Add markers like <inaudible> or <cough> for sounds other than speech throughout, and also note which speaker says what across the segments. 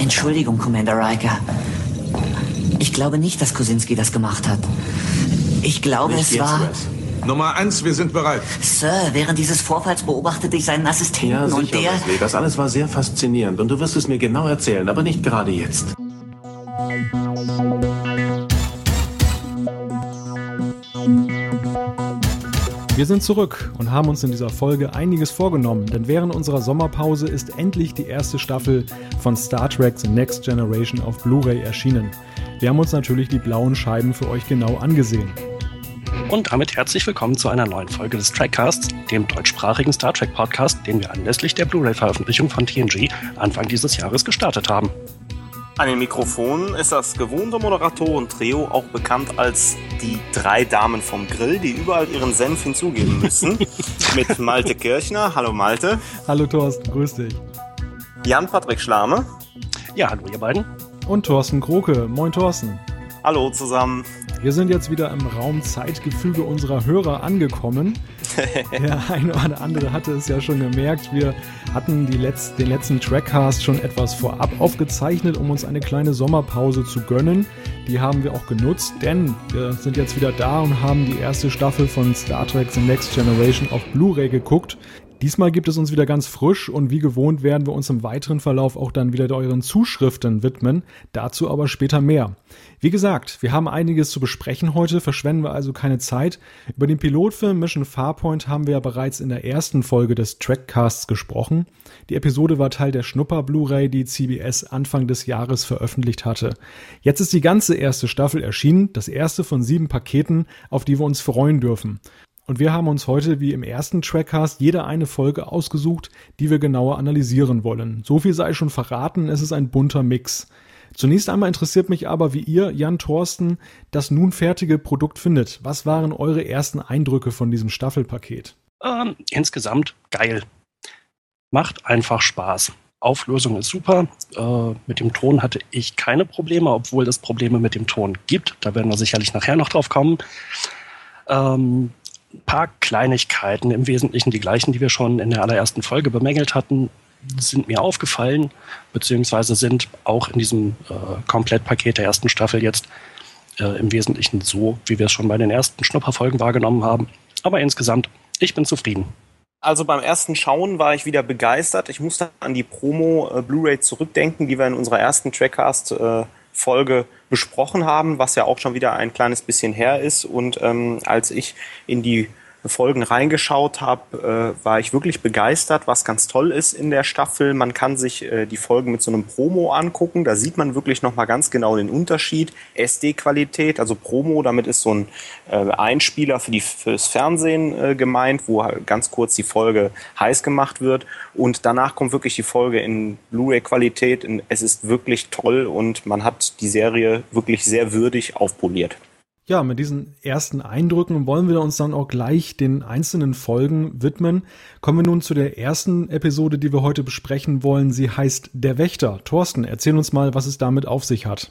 Speaker 1: Entschuldigung, Commander Riker. Ich glaube nicht, dass Kosinski das gemacht hat. Ich glaube,
Speaker 2: Nicht
Speaker 1: es
Speaker 2: jetzt,
Speaker 1: war...
Speaker 2: Wes.
Speaker 3: Nummer eins, wir sind bereit.
Speaker 1: Sir, während dieses Vorfalls beobachtete ich seinen Assistenten
Speaker 2: Ja,
Speaker 1: und
Speaker 2: sicher,
Speaker 1: der...
Speaker 2: Wesley. Das alles war sehr faszinierend und du wirst es mir genau erzählen, aber nicht gerade jetzt.
Speaker 4: Wir sind zurück und haben uns in dieser Folge einiges vorgenommen, denn während unserer Sommerpause ist endlich die erste Staffel von Star Trek The Next Generation auf Blu-ray erschienen. Wir haben uns natürlich die blauen Scheiben für euch genau angesehen.
Speaker 5: Und damit herzlich willkommen zu einer neuen Folge des Trackcasts, dem deutschsprachigen Star Trek Podcast, den wir anlässlich der Blu-ray-Veröffentlichung von TNG Anfang dieses Jahres gestartet haben.
Speaker 6: An den Mikrofonen ist das gewohnte Moderatoren-Trio, auch bekannt als die drei Damen vom Grill, die überall ihren Senf hinzugeben müssen. <laughs> Mit Malte Kirchner, hallo Malte,
Speaker 4: Hallo Thorsten, grüß dich.
Speaker 6: Jan-Patrick Schlame,
Speaker 5: Ja, hallo ihr beiden.
Speaker 4: Und Thorsten Kroke, moin Thorsten.
Speaker 6: hallo zusammen.
Speaker 4: Wir sind jetzt wieder im Raum-Zeitgefüge unserer Hörer angekommen. <laughs> Der eine oder andere hatte es ja schon gemerkt. Wir hatten die Letz-, den letzten Trackcast schon etwas vorab aufgezeichnet, um uns eine kleine Sommerpause zu gönnen. Die haben wir auch genutzt, denn wir sind jetzt wieder da und haben die erste Staffel von Star Trek The Next Generation auf Blu-ray geguckt. Diesmal gibt es uns wieder ganz frisch und wie gewohnt werden wir uns im weiteren Verlauf auch dann wieder euren Zuschriften widmen. Dazu aber später mehr. Wie gesagt, wir haben einiges zu besprechen heute, verschwenden wir also keine Zeit. Über den Pilotfilm Mission Farpoint haben wir ja bereits in der ersten Folge des Trackcasts gesprochen. Die Episode war Teil der Schnupper-Blu-ray, die CBS Anfang des Jahres veröffentlicht hatte. Jetzt ist die ganze erste Staffel erschienen, das erste von sieben Paketen, auf die wir uns freuen dürfen. Und wir haben uns heute, wie im ersten Trackcast, jede eine Folge ausgesucht, die wir genauer analysieren wollen. So viel sei schon verraten, es ist ein bunter Mix. Zunächst einmal interessiert mich aber, wie ihr, Jan Thorsten, das nun fertige Produkt findet. Was waren eure ersten Eindrücke von diesem Staffelpaket?
Speaker 5: Ähm, insgesamt geil. Macht einfach Spaß. Auflösung ist super. Äh, mit dem Ton hatte ich keine Probleme, obwohl es Probleme mit dem Ton gibt. Da werden wir sicherlich nachher noch drauf kommen. Ähm, ein paar Kleinigkeiten, im Wesentlichen die gleichen, die wir schon in der allerersten Folge bemängelt hatten, sind mir aufgefallen, beziehungsweise sind auch in diesem äh, Komplettpaket der ersten Staffel jetzt äh, im Wesentlichen so, wie wir es schon bei den ersten Schnupperfolgen wahrgenommen haben. Aber insgesamt, ich bin zufrieden.
Speaker 6: Also beim ersten Schauen war ich wieder begeistert. Ich musste an die Promo äh, Blu-ray zurückdenken, die wir in unserer ersten Trackcast äh, Folge besprochen haben, was ja auch schon wieder ein kleines bisschen her ist. Und ähm, als ich in die Folgen reingeschaut habe, äh, war ich wirklich begeistert, was ganz toll ist in der Staffel. Man kann sich äh, die Folgen mit so einem Promo angucken. Da sieht man wirklich nochmal ganz genau den Unterschied. SD-Qualität, also Promo, damit ist so ein äh, Einspieler für die, fürs Fernsehen äh, gemeint, wo halt ganz kurz die Folge heiß gemacht wird. Und danach kommt wirklich die Folge in Blu-ray-Qualität. Es ist wirklich toll und man hat die Serie wirklich sehr würdig aufpoliert.
Speaker 4: Ja, mit diesen ersten Eindrücken wollen wir uns dann auch gleich den einzelnen Folgen widmen. Kommen wir nun zu der ersten Episode, die wir heute besprechen wollen. Sie heißt Der Wächter. Thorsten, erzähl uns mal, was es damit auf sich hat.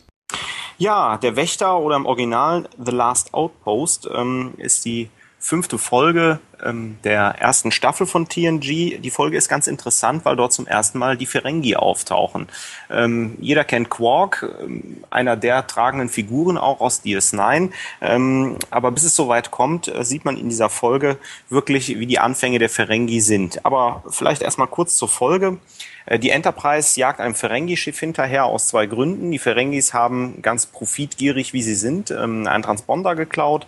Speaker 6: Ja, der Wächter oder im Original The Last Outpost ähm, ist die fünfte Folge ähm, der ersten Staffel von TNG. Die Folge ist ganz interessant, weil dort zum ersten Mal die Ferengi auftauchen. Ähm, jeder kennt Quark, ähm, einer der tragenden Figuren auch aus DS9. Ähm, aber bis es soweit kommt, äh, sieht man in dieser Folge wirklich, wie die Anfänge der Ferengi sind. Aber vielleicht erstmal kurz zur Folge. Äh, Die Enterprise jagt einem Ferengi-Schiff hinterher aus zwei Gründen. Die Ferengis haben ganz profitgierig, wie sie sind, ähm, einen Transponder geklaut.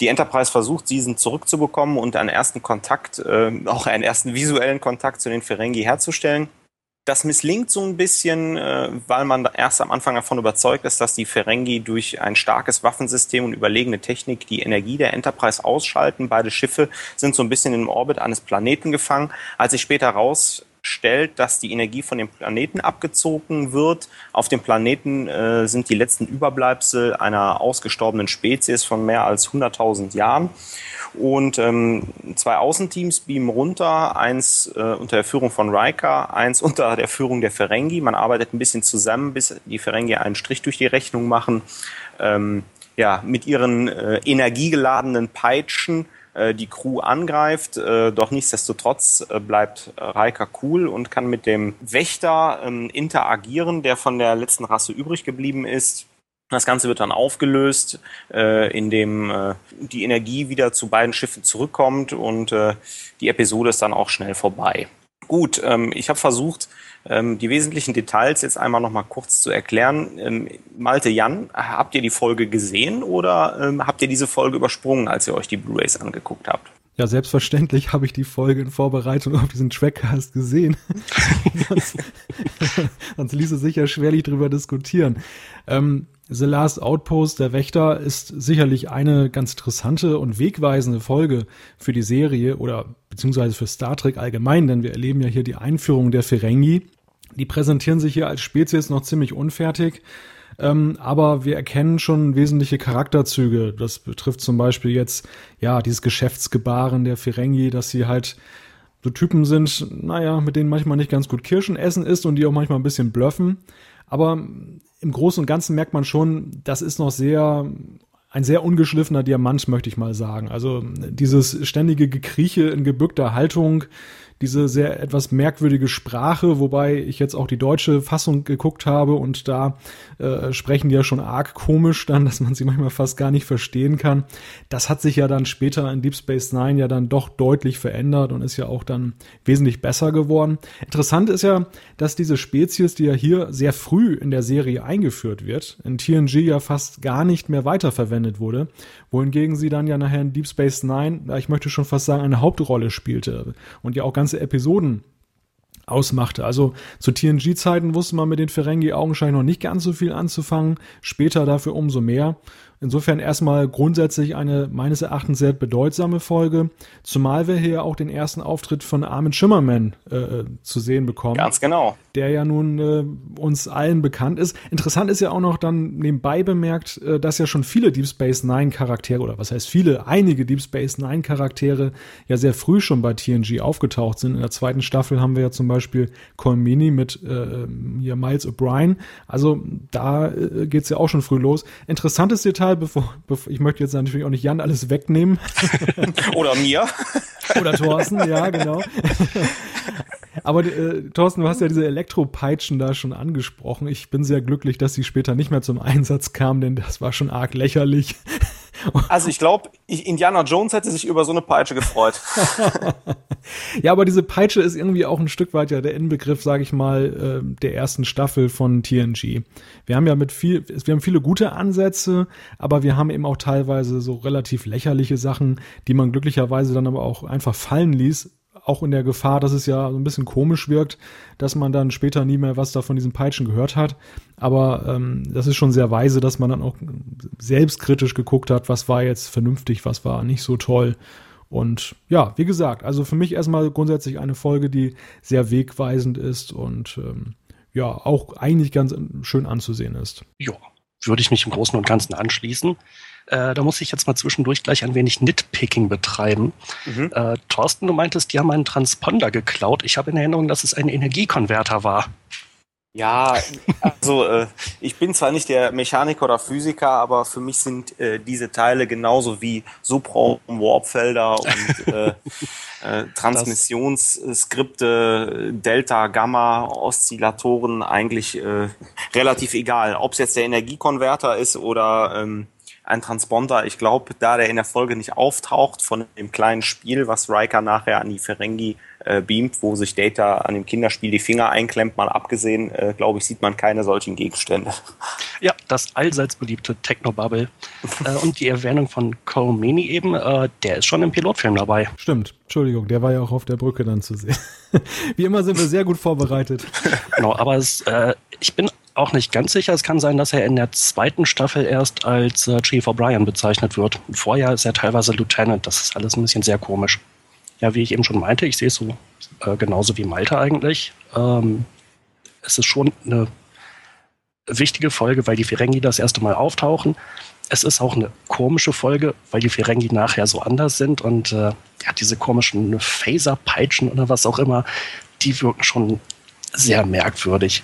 Speaker 6: Die Enterprise versucht, diesen zurückzubekommen und einen ersten Kontakt, äh, auch einen ersten visuellen Kontakt zu den Ferengi herzustellen. Das misslingt so ein bisschen, äh, weil man erst am Anfang davon überzeugt ist, dass die Ferengi durch ein starkes Waffensystem und überlegene Technik die Energie der Enterprise ausschalten. Beide Schiffe sind so ein bisschen im Orbit eines Planeten gefangen. Als sich später herausstellt, dass die Energie von dem Planeten abgezogen wird, auf dem Planeten äh, sind die letzten Überbleibsel einer ausgestorbenen Spezies von mehr als 100.000 Jahren. Und ähm, zwei Außenteams beamen runter, eins äh, unter der Führung von Riker, eins <laughs> unter der Führung der Ferengi. Man arbeitet ein bisschen zusammen, bis die Ferengi einen Strich durch die Rechnung machen. Ähm, ja, mit ihren äh, energiegeladenen Peitschen die Crew angreift. Äh, doch nichtsdestotrotz äh, bleibt Raika cool und kann mit dem Wächter ähm, interagieren, der von der letzten Rasse übrig geblieben ist. Das Ganze wird dann aufgelöst, äh, indem äh, die Energie wieder zu beiden Schiffen zurückkommt und äh, die Episode ist dann auch schnell vorbei. Gut, ähm, ich habe versucht, die wesentlichen Details jetzt einmal noch mal kurz zu erklären. Ähm, Malte Jan, habt ihr die Folge gesehen oder ähm, habt ihr diese Folge übersprungen, als ihr euch die Blu-rays angeguckt habt?
Speaker 4: Ja, selbstverständlich habe ich die Folge in Vorbereitung auf diesen Trackcast gesehen. <laughs> sonst, sonst ließe sich ja schwerlich drüber diskutieren. Ähm, The Last Outpost, der Wächter, ist sicherlich eine ganz interessante und wegweisende Folge für die Serie oder beziehungsweise für Star Trek allgemein, denn wir erleben ja hier die Einführung der Ferengi. Die präsentieren sich hier als Spezies noch ziemlich unfertig, ähm, aber wir erkennen schon wesentliche Charakterzüge. Das betrifft zum Beispiel jetzt, ja, dieses Geschäftsgebaren der Ferengi, dass sie halt so Typen sind, naja, mit denen manchmal nicht ganz gut Kirschen essen ist und die auch manchmal ein bisschen bluffen. Aber im Großen und Ganzen merkt man schon, das ist noch sehr ein sehr ungeschliffener Diamant, möchte ich mal sagen. Also dieses ständige Gekrieche in gebückter Haltung, diese sehr etwas merkwürdige Sprache, wobei ich jetzt auch die deutsche Fassung geguckt habe und da äh, sprechen die ja schon arg komisch dann, <laughs> dass man sie manchmal fast gar nicht verstehen kann. Das hat sich ja dann später in Deep Space Nine ja dann doch deutlich verändert und ist ja auch dann wesentlich besser geworden. Interessant ist ja, dass diese Spezies, die ja hier sehr früh in der Serie eingeführt wird, in TNG ja fast gar nicht mehr weiterverwendet wurde, wohingegen sie dann ja nachher in Deep Space Nine, ich möchte schon fast sagen, eine Hauptrolle spielte und ja auch ganz ganze Episoden ausmachte. Also zu TNG-Zeiten wusste man mit den Ferengi augenscheinlich noch nicht ganz so viel anzufangen, später dafür umso mehr. Insofern erstmal grundsätzlich eine meines Erachtens sehr bedeutsame Folge, zumal wir hier auch den ersten Auftritt von Armin Schimmerman äh, zu sehen bekommen.
Speaker 6: Ganz genau.
Speaker 4: Der ja nun äh, uns allen bekannt ist. Interessant ist ja auch noch dann nebenbei bemerkt, äh, dass ja schon viele Deep Space Nine Charaktere, oder was heißt viele, einige Deep Space Nine Charaktere ja sehr früh schon bei TNG aufgetaucht sind. In der zweiten Staffel haben wir ja zum Beispiel Colmini mit äh, hier Miles O'Brien. Also da äh, geht's ja auch schon früh los. Interessantes Detail Teil, bevor, bevor ich möchte jetzt natürlich auch nicht Jan alles wegnehmen. <laughs>
Speaker 6: Oder mir. <laughs>
Speaker 4: Oder Thorsten, ja, genau. Aber äh, Thorsten, du hast ja diese Elektropeitschen da schon angesprochen. Ich bin sehr glücklich, dass sie später nicht mehr zum Einsatz kamen, denn das war schon arg lächerlich. <laughs>
Speaker 6: Also ich glaube, Indiana Jones hätte sich über so eine Peitsche gefreut. <laughs>
Speaker 4: ja, aber diese Peitsche ist irgendwie auch ein Stück weit ja der Inbegriff, sage ich mal, äh, der ersten Staffel von TNG. Wir haben ja mit viel, wir haben viele gute Ansätze, aber wir haben eben auch teilweise so relativ lächerliche Sachen, die man glücklicherweise dann aber auch einfach fallen ließ, auch in der Gefahr, dass es ja so ein bisschen komisch wirkt, dass man dann später nie mehr was da von diesen Peitschen gehört hat. Aber ähm, das ist schon sehr weise, dass man dann auch selbstkritisch geguckt hat, was war jetzt vernünftig, was war nicht so toll. Und ja, wie gesagt, also für mich erstmal grundsätzlich eine Folge, die sehr wegweisend ist und ähm, ja, auch eigentlich ganz schön anzusehen ist.
Speaker 5: Ja, würde ich mich im Großen und Ganzen anschließen. Äh, da muss ich jetzt mal zwischendurch gleich ein wenig Nitpicking betreiben. Mhm. Äh, Thorsten, du meintest, die haben einen Transponder geklaut. Ich habe in Erinnerung, dass es ein Energiekonverter war.
Speaker 6: Ja, also äh, ich bin zwar nicht der Mechaniker oder Physiker, aber für mich sind äh, diese Teile genauso wie Subraum-Warpfelder und äh, <laughs> äh, Transmissionsskripte, Delta, Gamma, Oszillatoren eigentlich äh, relativ egal. Ob es jetzt der Energiekonverter ist oder ähm, ein Transponder. Ich glaube, da der in der Folge nicht auftaucht von dem kleinen Spiel, was Riker nachher an die Ferengi äh, beamt, wo sich Data an dem Kinderspiel die Finger einklemmt, mal abgesehen, äh, glaube ich, sieht man keine solchen Gegenstände.
Speaker 5: Ja, das allseits beliebte Technobubble äh, und die Erwähnung von Colmini eben, äh, der ist schon im Pilotfilm dabei.
Speaker 4: Stimmt, Entschuldigung, der war ja auch auf der Brücke dann zu sehen. <laughs> Wie immer sind wir sehr gut vorbereitet.
Speaker 5: Genau, aber es, äh, ich bin auch nicht ganz sicher. Es kann sein, dass er in der zweiten Staffel erst als äh, Chief O'Brien bezeichnet wird. Vorher ist er teilweise Lieutenant. Das ist alles ein bisschen sehr komisch. Ja, wie ich eben schon meinte, ich sehe es so äh, genauso wie Malte eigentlich. Ähm, es ist schon eine wichtige Folge, weil die Ferengi das erste Mal auftauchen. Es ist auch eine komische Folge, weil die Ferengi nachher so anders sind und äh, ja, diese komischen Phaser-Peitschen oder was auch immer, die wirken schon sehr merkwürdig.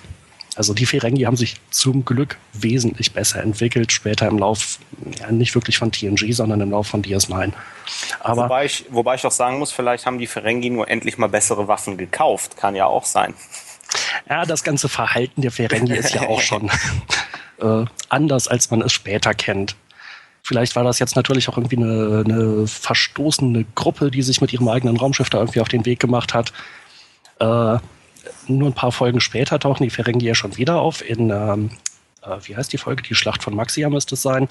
Speaker 5: Also die Ferengi haben sich zum Glück wesentlich besser entwickelt, später im Lauf, ja, nicht wirklich von TNG, sondern im Lauf von DS9.
Speaker 6: Aber wobei, ich, wobei ich doch sagen muss, vielleicht haben die Ferengi nur endlich mal bessere Waffen gekauft. Kann ja auch sein.
Speaker 5: Ja, das ganze Verhalten der Ferengi ist ja auch schon <laughs> äh, anders, als man es später kennt. Vielleicht war das jetzt natürlich auch irgendwie eine, eine verstoßene Gruppe, die sich mit ihrem eigenen Raumschiff da irgendwie auf den Weg gemacht hat. Äh, nur ein paar Folgen später tauchen die Ferengi ja schon wieder auf in, ähm, äh, wie heißt die Folge? Die Schlacht von Maxia müsste es sein.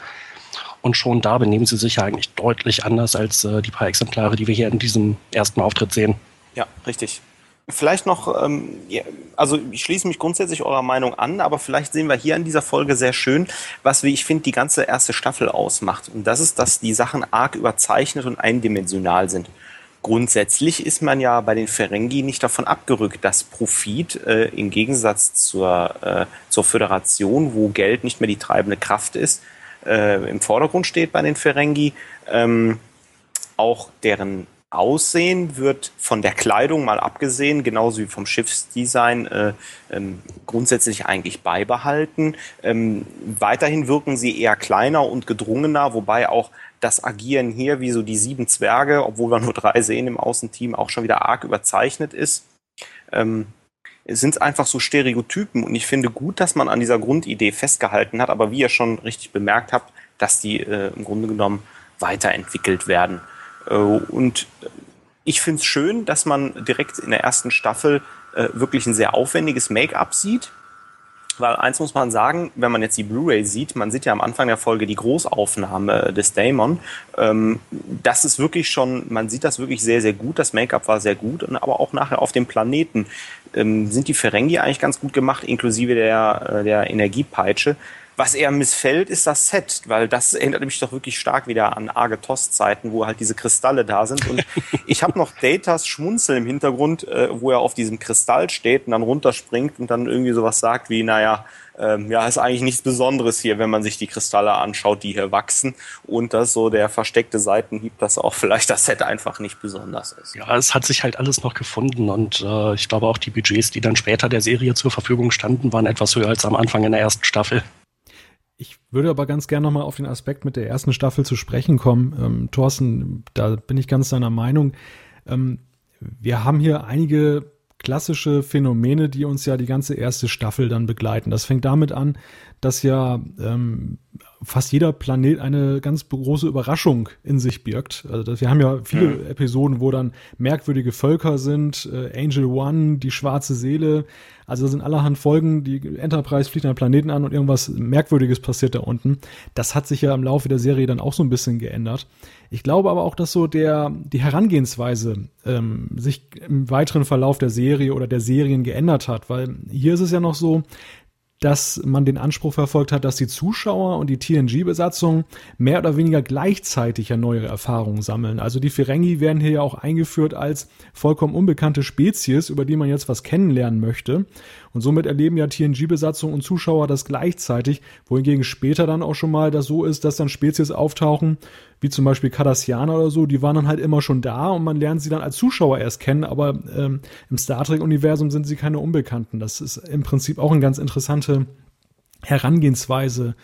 Speaker 5: Und schon da benehmen sie sich ja eigentlich deutlich anders als äh, die paar Exemplare, die wir hier in diesem ersten Auftritt sehen.
Speaker 6: Ja, richtig. Vielleicht noch, ähm, also ich schließe mich grundsätzlich eurer Meinung an, aber vielleicht sehen wir hier in dieser Folge sehr schön, was, wie ich finde, die ganze erste Staffel ausmacht. Und das ist, dass die Sachen arg überzeichnet und eindimensional sind. Grundsätzlich ist man ja bei den Ferengi nicht davon abgerückt, dass Profit äh, im Gegensatz zur, äh, zur Föderation, wo Geld nicht mehr die treibende Kraft ist, äh, im Vordergrund steht bei den Ferengi. Ähm, auch deren Aussehen wird von der Kleidung mal abgesehen, genauso wie vom Schiffsdesign, äh, ähm, grundsätzlich eigentlich beibehalten. Ähm, weiterhin wirken sie eher kleiner und gedrungener, wobei auch das Agieren hier wie so die sieben Zwerge, obwohl wir <laughs> nur drei sehen im Außenteam, auch schon wieder arg überzeichnet ist. Ähm, sind einfach so Stereotypen und ich finde gut, dass man an dieser Grundidee festgehalten hat, aber wie ihr schon richtig bemerkt habt, dass die äh, im Grunde genommen weiterentwickelt werden. Äh, und ich finde es schön, dass man direkt in der ersten Staffel äh, wirklich ein sehr aufwendiges Make-up sieht. Weil eins muss man sagen, wenn man jetzt die Blu-ray sieht, man sieht ja am Anfang der Folge die Großaufnahme des Daemon. Ähm, das ist wirklich schon, man sieht das wirklich sehr, sehr gut. Das Make-up war sehr gut. Und aber auch nachher auf dem Planeten ähm, sind die Ferengi eigentlich ganz gut gemacht, inklusive der, äh, der Energiepeitsche. Was eher missfällt, ist das Set, weil das erinnert mich doch wirklich stark wieder an Argetos-Zeiten, wo halt diese Kristalle da sind. Und <laughs> ich habe noch Datas Schmunzel im Hintergrund, äh, wo er auf diesem Kristall steht und dann runterspringt und dann irgendwie sowas sagt wie, naja, ähm, ja, ist eigentlich nichts Besonderes hier, wenn man sich die Kristalle anschaut, die hier wachsen. Und das so der versteckte Seitenhieb, dass auch vielleicht das Set einfach nicht besonders ist.
Speaker 5: Ja, es hat sich halt alles noch gefunden und äh, ich glaube auch die Budgets, die dann später der Serie zur Verfügung standen, waren etwas höher als am Anfang in der ersten Staffel.
Speaker 4: Ich würde aber ganz gerne nochmal auf den Aspekt mit der ersten Staffel zu sprechen kommen. Ähm, Thorsten, da bin ich ganz deiner Meinung. Ähm, wir haben hier einige klassische Phänomene, die uns ja die ganze erste Staffel dann begleiten. Das fängt damit an, dass ja ähm, fast jeder Planet eine ganz große Überraschung in sich birgt. Also wir haben ja viele ja. Episoden, wo dann merkwürdige Völker sind, äh, Angel One, die schwarze Seele. Also da sind allerhand Folgen, die Enterprise fliegt einen Planeten an und irgendwas Merkwürdiges passiert da unten. Das hat sich ja im Laufe der Serie dann auch so ein bisschen geändert. Ich glaube aber auch, dass so der die Herangehensweise ähm, sich im weiteren Verlauf der Serie oder der Serien geändert hat, weil hier ist es ja noch so, dass man den Anspruch verfolgt hat, dass die Zuschauer und die TNG-Besatzung mehr oder weniger gleichzeitig ja neue Erfahrungen sammeln. Also die Ferengi werden hier ja auch eingeführt als vollkommen unbekannte Spezies, über die man jetzt was kennenlernen möchte. Und somit erleben ja TNG-Besatzung und Zuschauer das gleichzeitig, wohingegen später dann auch schon mal das so ist, dass dann Spezies auftauchen, wie zum Beispiel Cardassianer oder so, die waren dann halt immer schon da und man lernt sie dann als Zuschauer erst kennen, aber ähm, im Star Trek-Universum sind sie keine Unbekannten. Das ist im Prinzip auch eine ganz interessante Herangehensweise,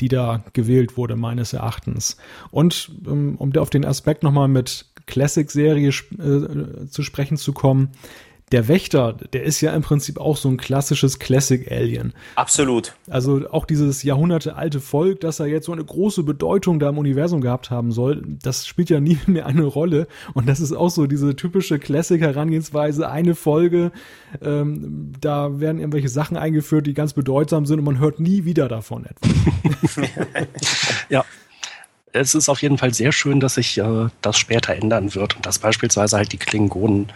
Speaker 4: die da gewählt wurde, meines Erachtens. Und ähm, um auf den Aspekt nochmal mit Classic-Serie äh, zu sprechen zu kommen, der Wächter, der ist ja im Prinzip auch so ein klassisches Classic Alien.
Speaker 6: Absolut.
Speaker 4: Also auch dieses jahrhundertealte Volk, das er jetzt so eine große Bedeutung da im Universum gehabt haben soll, das spielt ja nie <laughs> mehr eine Rolle. Und das ist auch so diese typische Classic-Herangehensweise, eine Folge, ähm, da werden irgendwelche Sachen eingeführt, die ganz bedeutsam sind und man hört nie wieder davon etwas. <laughs> <laughs>
Speaker 5: ja es ist auf jeden Fall sehr schön, dass sich äh, das später ändern wird und dass beispielsweise halt die Klingonen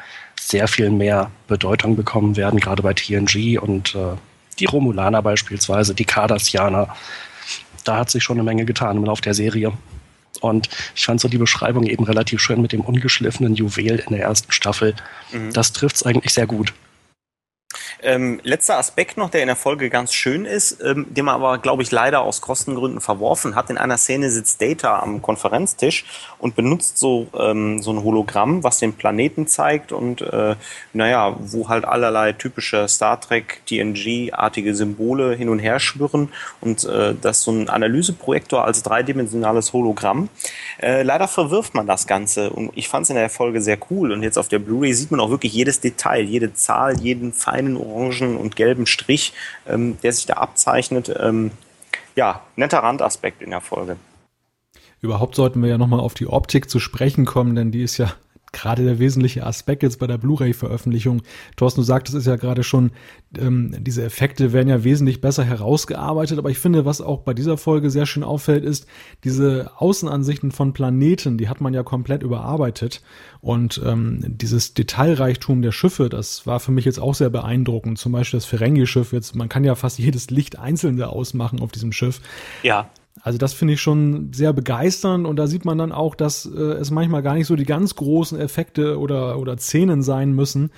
Speaker 5: sehr viel mehr Bedeutung bekommen werden, gerade bei TNG und äh, die Romulaner beispielsweise, die Cardassianer. Da hat sich schon eine Menge getan im Laufe der Serie. Und ich fand so die Beschreibung eben relativ schön mit dem ungeschliffenen Juwel in der ersten Staffel. Mhm. Das trifft es eigentlich sehr gut.
Speaker 6: Ähm, letzter Aspekt noch, der in der Folge ganz schön ist, ähm, den man aber, glaube ich, leider aus Kostengründen verworfen hat. In einer Szene sitzt Data am Konferenztisch und benutzt so, ähm, so ein Hologramm, was den Planeten zeigt und, äh, naja, wo halt allerlei typische Star Trek, TNG-artige Symbole hin und her schwirren und äh, das ist so ein Analyseprojektor als dreidimensionales Hologramm. Äh, leider verwirft man das Ganze und ich fand es in der Folge sehr cool und jetzt auf der Blu-ray sieht man auch wirklich jedes Detail, jede Zahl, jeden feinen orangen und gelben Strich, ähm, der sich da abzeichnet. Ähm, ja, netter Randaspekt in der Folge.
Speaker 4: Überhaupt sollten wir ja nochmal auf die Optik zu sprechen kommen, denn die ist ja gerade der wesentliche Aspekt jetzt bei der Blu-ray-Veröffentlichung. Thorsten, du sagtest es ja gerade schon, ähm, diese Effekte werden ja wesentlich besser herausgearbeitet, aber ich finde, was auch bei dieser Folge sehr schön auffällt, ist, diese Außenansichten von Planeten, die hat man ja komplett überarbeitet und ähm, dieses Detailreichtum der Schiffe, das war für mich jetzt auch sehr beeindruckend. Zum Beispiel das Ferengi-Schiff jetzt, man kann ja fast jedes Licht einzeln da ausmachen auf diesem Schiff.
Speaker 6: Ja.
Speaker 4: Also das finde ich schon sehr begeisternd und da sieht man dann auch, dass äh, es manchmal gar nicht so die ganz großen Effekte oder, oder Szenen sein müssen,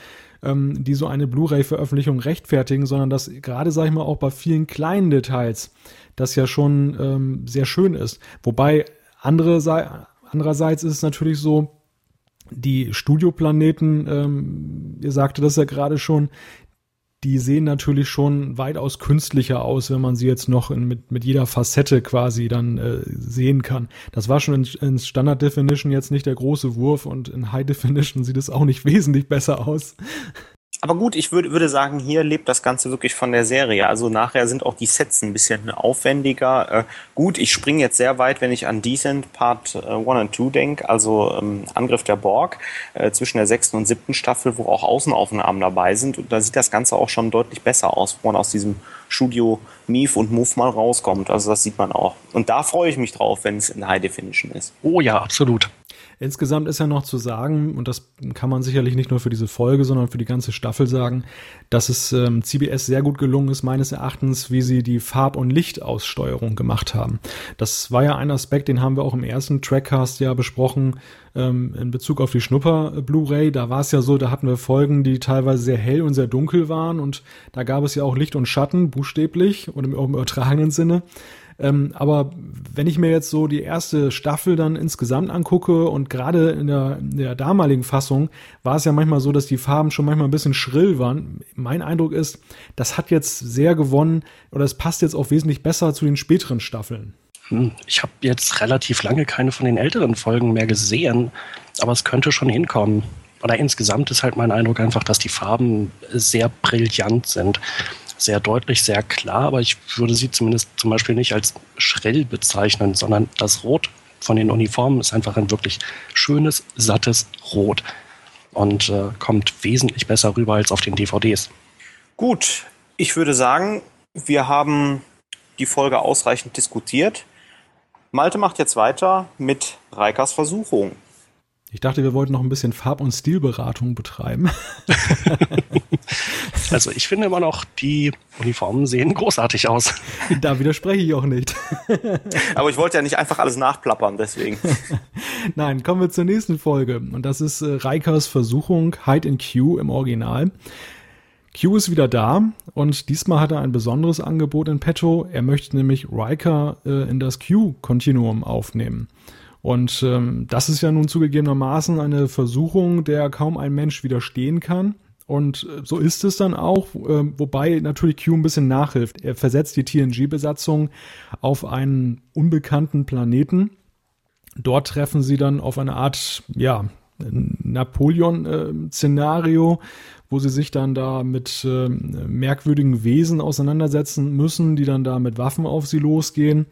Speaker 4: ähm, die so eine Blu-ray-Veröffentlichung rechtfertigen, sondern dass gerade, sag ich mal, auch bei vielen kleinen Details das ja schon ähm, sehr schön ist. Wobei andere, andererseits ist es natürlich so, die Studioplaneten, ähm, ihr sagte das ja gerade schon, die sehen natürlich schon weitaus künstlicher aus, wenn man sie jetzt noch in, mit, mit jeder Facette quasi dann äh, sehen kann. Das war schon in, in Standard Definition jetzt nicht der große Wurf und in High Definition sieht es auch nicht <laughs> wesentlich besser aus.
Speaker 6: Aber gut, ich würde, würde sagen, hier lebt das Ganze wirklich von der Serie. Also nachher sind auch die Sets ein bisschen aufwendiger. Äh, gut, ich springe jetzt sehr weit, wenn ich an Decent Part 1 äh, und 2 denke, also ähm, Angriff der Borg äh, zwischen der sechsten und siebten Staffel, wo auch Außenaufnahmen dabei sind. Und da sieht das Ganze auch schon deutlich besser aus, wo man aus diesem Studio Mief und Move mal rauskommt. Also das sieht man auch. Und da freue ich mich drauf, wenn es in High Definition ist.
Speaker 5: Oh ja, absolut.
Speaker 4: Insgesamt ist ja noch zu sagen, und das kann man sicherlich nicht nur für diese Folge, sondern für die ganze Staffel sagen, dass es ähm, CBS sehr gut gelungen ist, meines Erachtens, wie sie die Farb- und Lichtaussteuerung gemacht haben. Das war ja ein Aspekt, den haben wir auch im ersten Trackcast ja besprochen, ähm, in Bezug auf die Schnupper-Blu-ray. Da war es ja so, da hatten wir Folgen, die teilweise sehr hell und sehr dunkel waren und da gab es ja auch Licht und Schatten, buchstäblich und im, im übertragenen Sinne. Ähm, aber wenn ich mir jetzt so die erste Staffel dann insgesamt angucke und gerade in der, in der damaligen Fassung war es ja manchmal so, dass die Farben schon manchmal ein bisschen schrill waren. Mein Eindruck ist, das hat jetzt sehr gewonnen oder es passt jetzt auch wesentlich besser zu den späteren Staffeln.
Speaker 5: Hm, ich habe jetzt relativ lange keine von den älteren Folgen mehr gesehen, aber es könnte schon hinkommen. Oder insgesamt ist halt mein Eindruck einfach, dass die Farben sehr brillant sind sehr deutlich, sehr klar, aber ich würde sie zumindest zum Beispiel nicht als schrill bezeichnen, sondern das Rot von den Uniformen ist einfach ein wirklich schönes, sattes Rot und äh, kommt wesentlich besser rüber als auf den DVDs.
Speaker 6: Gut, ich würde sagen, wir haben die Folge ausreichend diskutiert. Malte macht jetzt weiter mit Reikas Versuchung.
Speaker 4: Ich dachte, wir wollten noch ein bisschen Farb- und Stilberatung betreiben. <laughs>
Speaker 5: also ich finde immer noch, die Uniformen sehen großartig aus. <laughs>
Speaker 4: Da widerspreche ich auch nicht. <laughs>
Speaker 6: Aber ich wollte ja nicht einfach alles nachplappern, deswegen.
Speaker 4: Nein, kommen wir zur nächsten Folge. Und das ist äh, Rikers Versuchung Hide in Q im Original. Q ist wieder da und diesmal hat er ein besonderes Angebot in petto. Er möchte nämlich Riker äh, in das Q-Kontinuum aufnehmen. Und ähm, das ist ja nun zugegebenermaßen eine Versuchung, der kaum ein Mensch widerstehen kann. Und äh, so ist es dann auch, äh, wobei natürlich Q ein bisschen nachhilft. Er versetzt die TNG-Besatzung auf einen unbekannten Planeten. Dort treffen sie dann auf eine Art, ja, Napoleon-Szenario, wo sie sich dann da mit äh, merkwürdigen Wesen auseinandersetzen müssen, die dann da mit Waffen auf sie losgehen.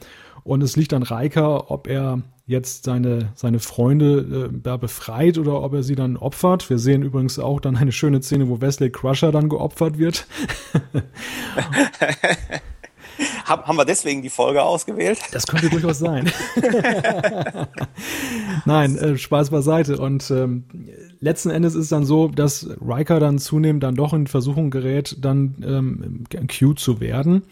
Speaker 4: Und es liegt an Riker, ob er jetzt seine, seine Freunde äh, da befreit oder ob er sie dann opfert. Wir sehen übrigens auch dann eine schöne Szene, wo Wesley Crusher dann geopfert wird. <laughs>
Speaker 6: haben wir deswegen die Folge ausgewählt?
Speaker 4: Das könnte durchaus sein. Nein, äh, Spaß beiseite. Und ähm, letzten Endes ist dann so, dass Riker dann zunehmend dann doch in Versuchung gerät, dann ähm, Q zu werden.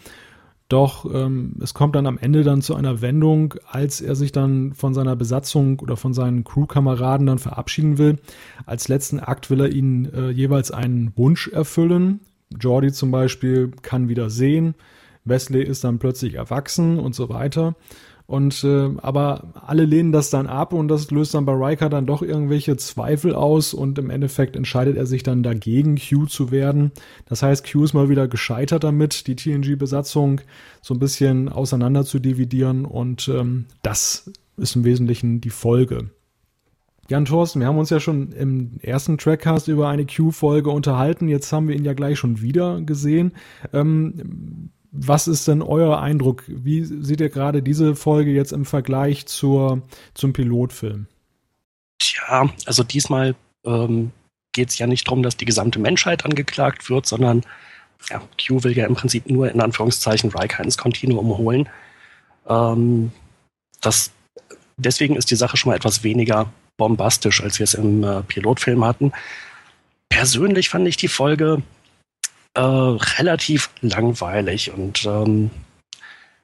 Speaker 4: Doch ähm, es kommt dann am Ende dann zu einer Wendung, als er sich dann von seiner Besatzung oder von seinen Crewkameraden dann verabschieden will. Als letzten Akt will er ihnen äh, jeweils einen Wunsch erfüllen. Jordi zum Beispiel kann wieder sehen, Wesley ist dann plötzlich erwachsen und so weiter. Und äh, aber alle lehnen das dann ab und das löst dann bei Riker dann doch irgendwelche Zweifel aus und im Endeffekt entscheidet er sich dann dagegen, Q zu werden. Das heißt, Q ist mal wieder gescheitert damit, die TNG-Besatzung so ein bisschen auseinander zu dividieren und ähm, das ist im Wesentlichen die Folge. Jan Thorsten, wir haben uns ja schon im ersten Trackcast über eine Q-Folge unterhalten. Jetzt haben wir ihn ja gleich schon wieder gesehen. Ähm, was ist denn euer Eindruck? Wie seht ihr gerade diese Folge jetzt im Vergleich zur, zum Pilotfilm?
Speaker 5: Tja, also diesmal ähm, geht es ja nicht darum, dass die gesamte Menschheit angeklagt wird, sondern ja, Q will ja im Prinzip nur in Anführungszeichen Riker ins Kontinuum holen. Ähm, das, deswegen ist die Sache schon mal etwas weniger bombastisch, als wir es im äh, Pilotfilm hatten. Persönlich fand ich die Folge äh, relativ langweilig und ähm,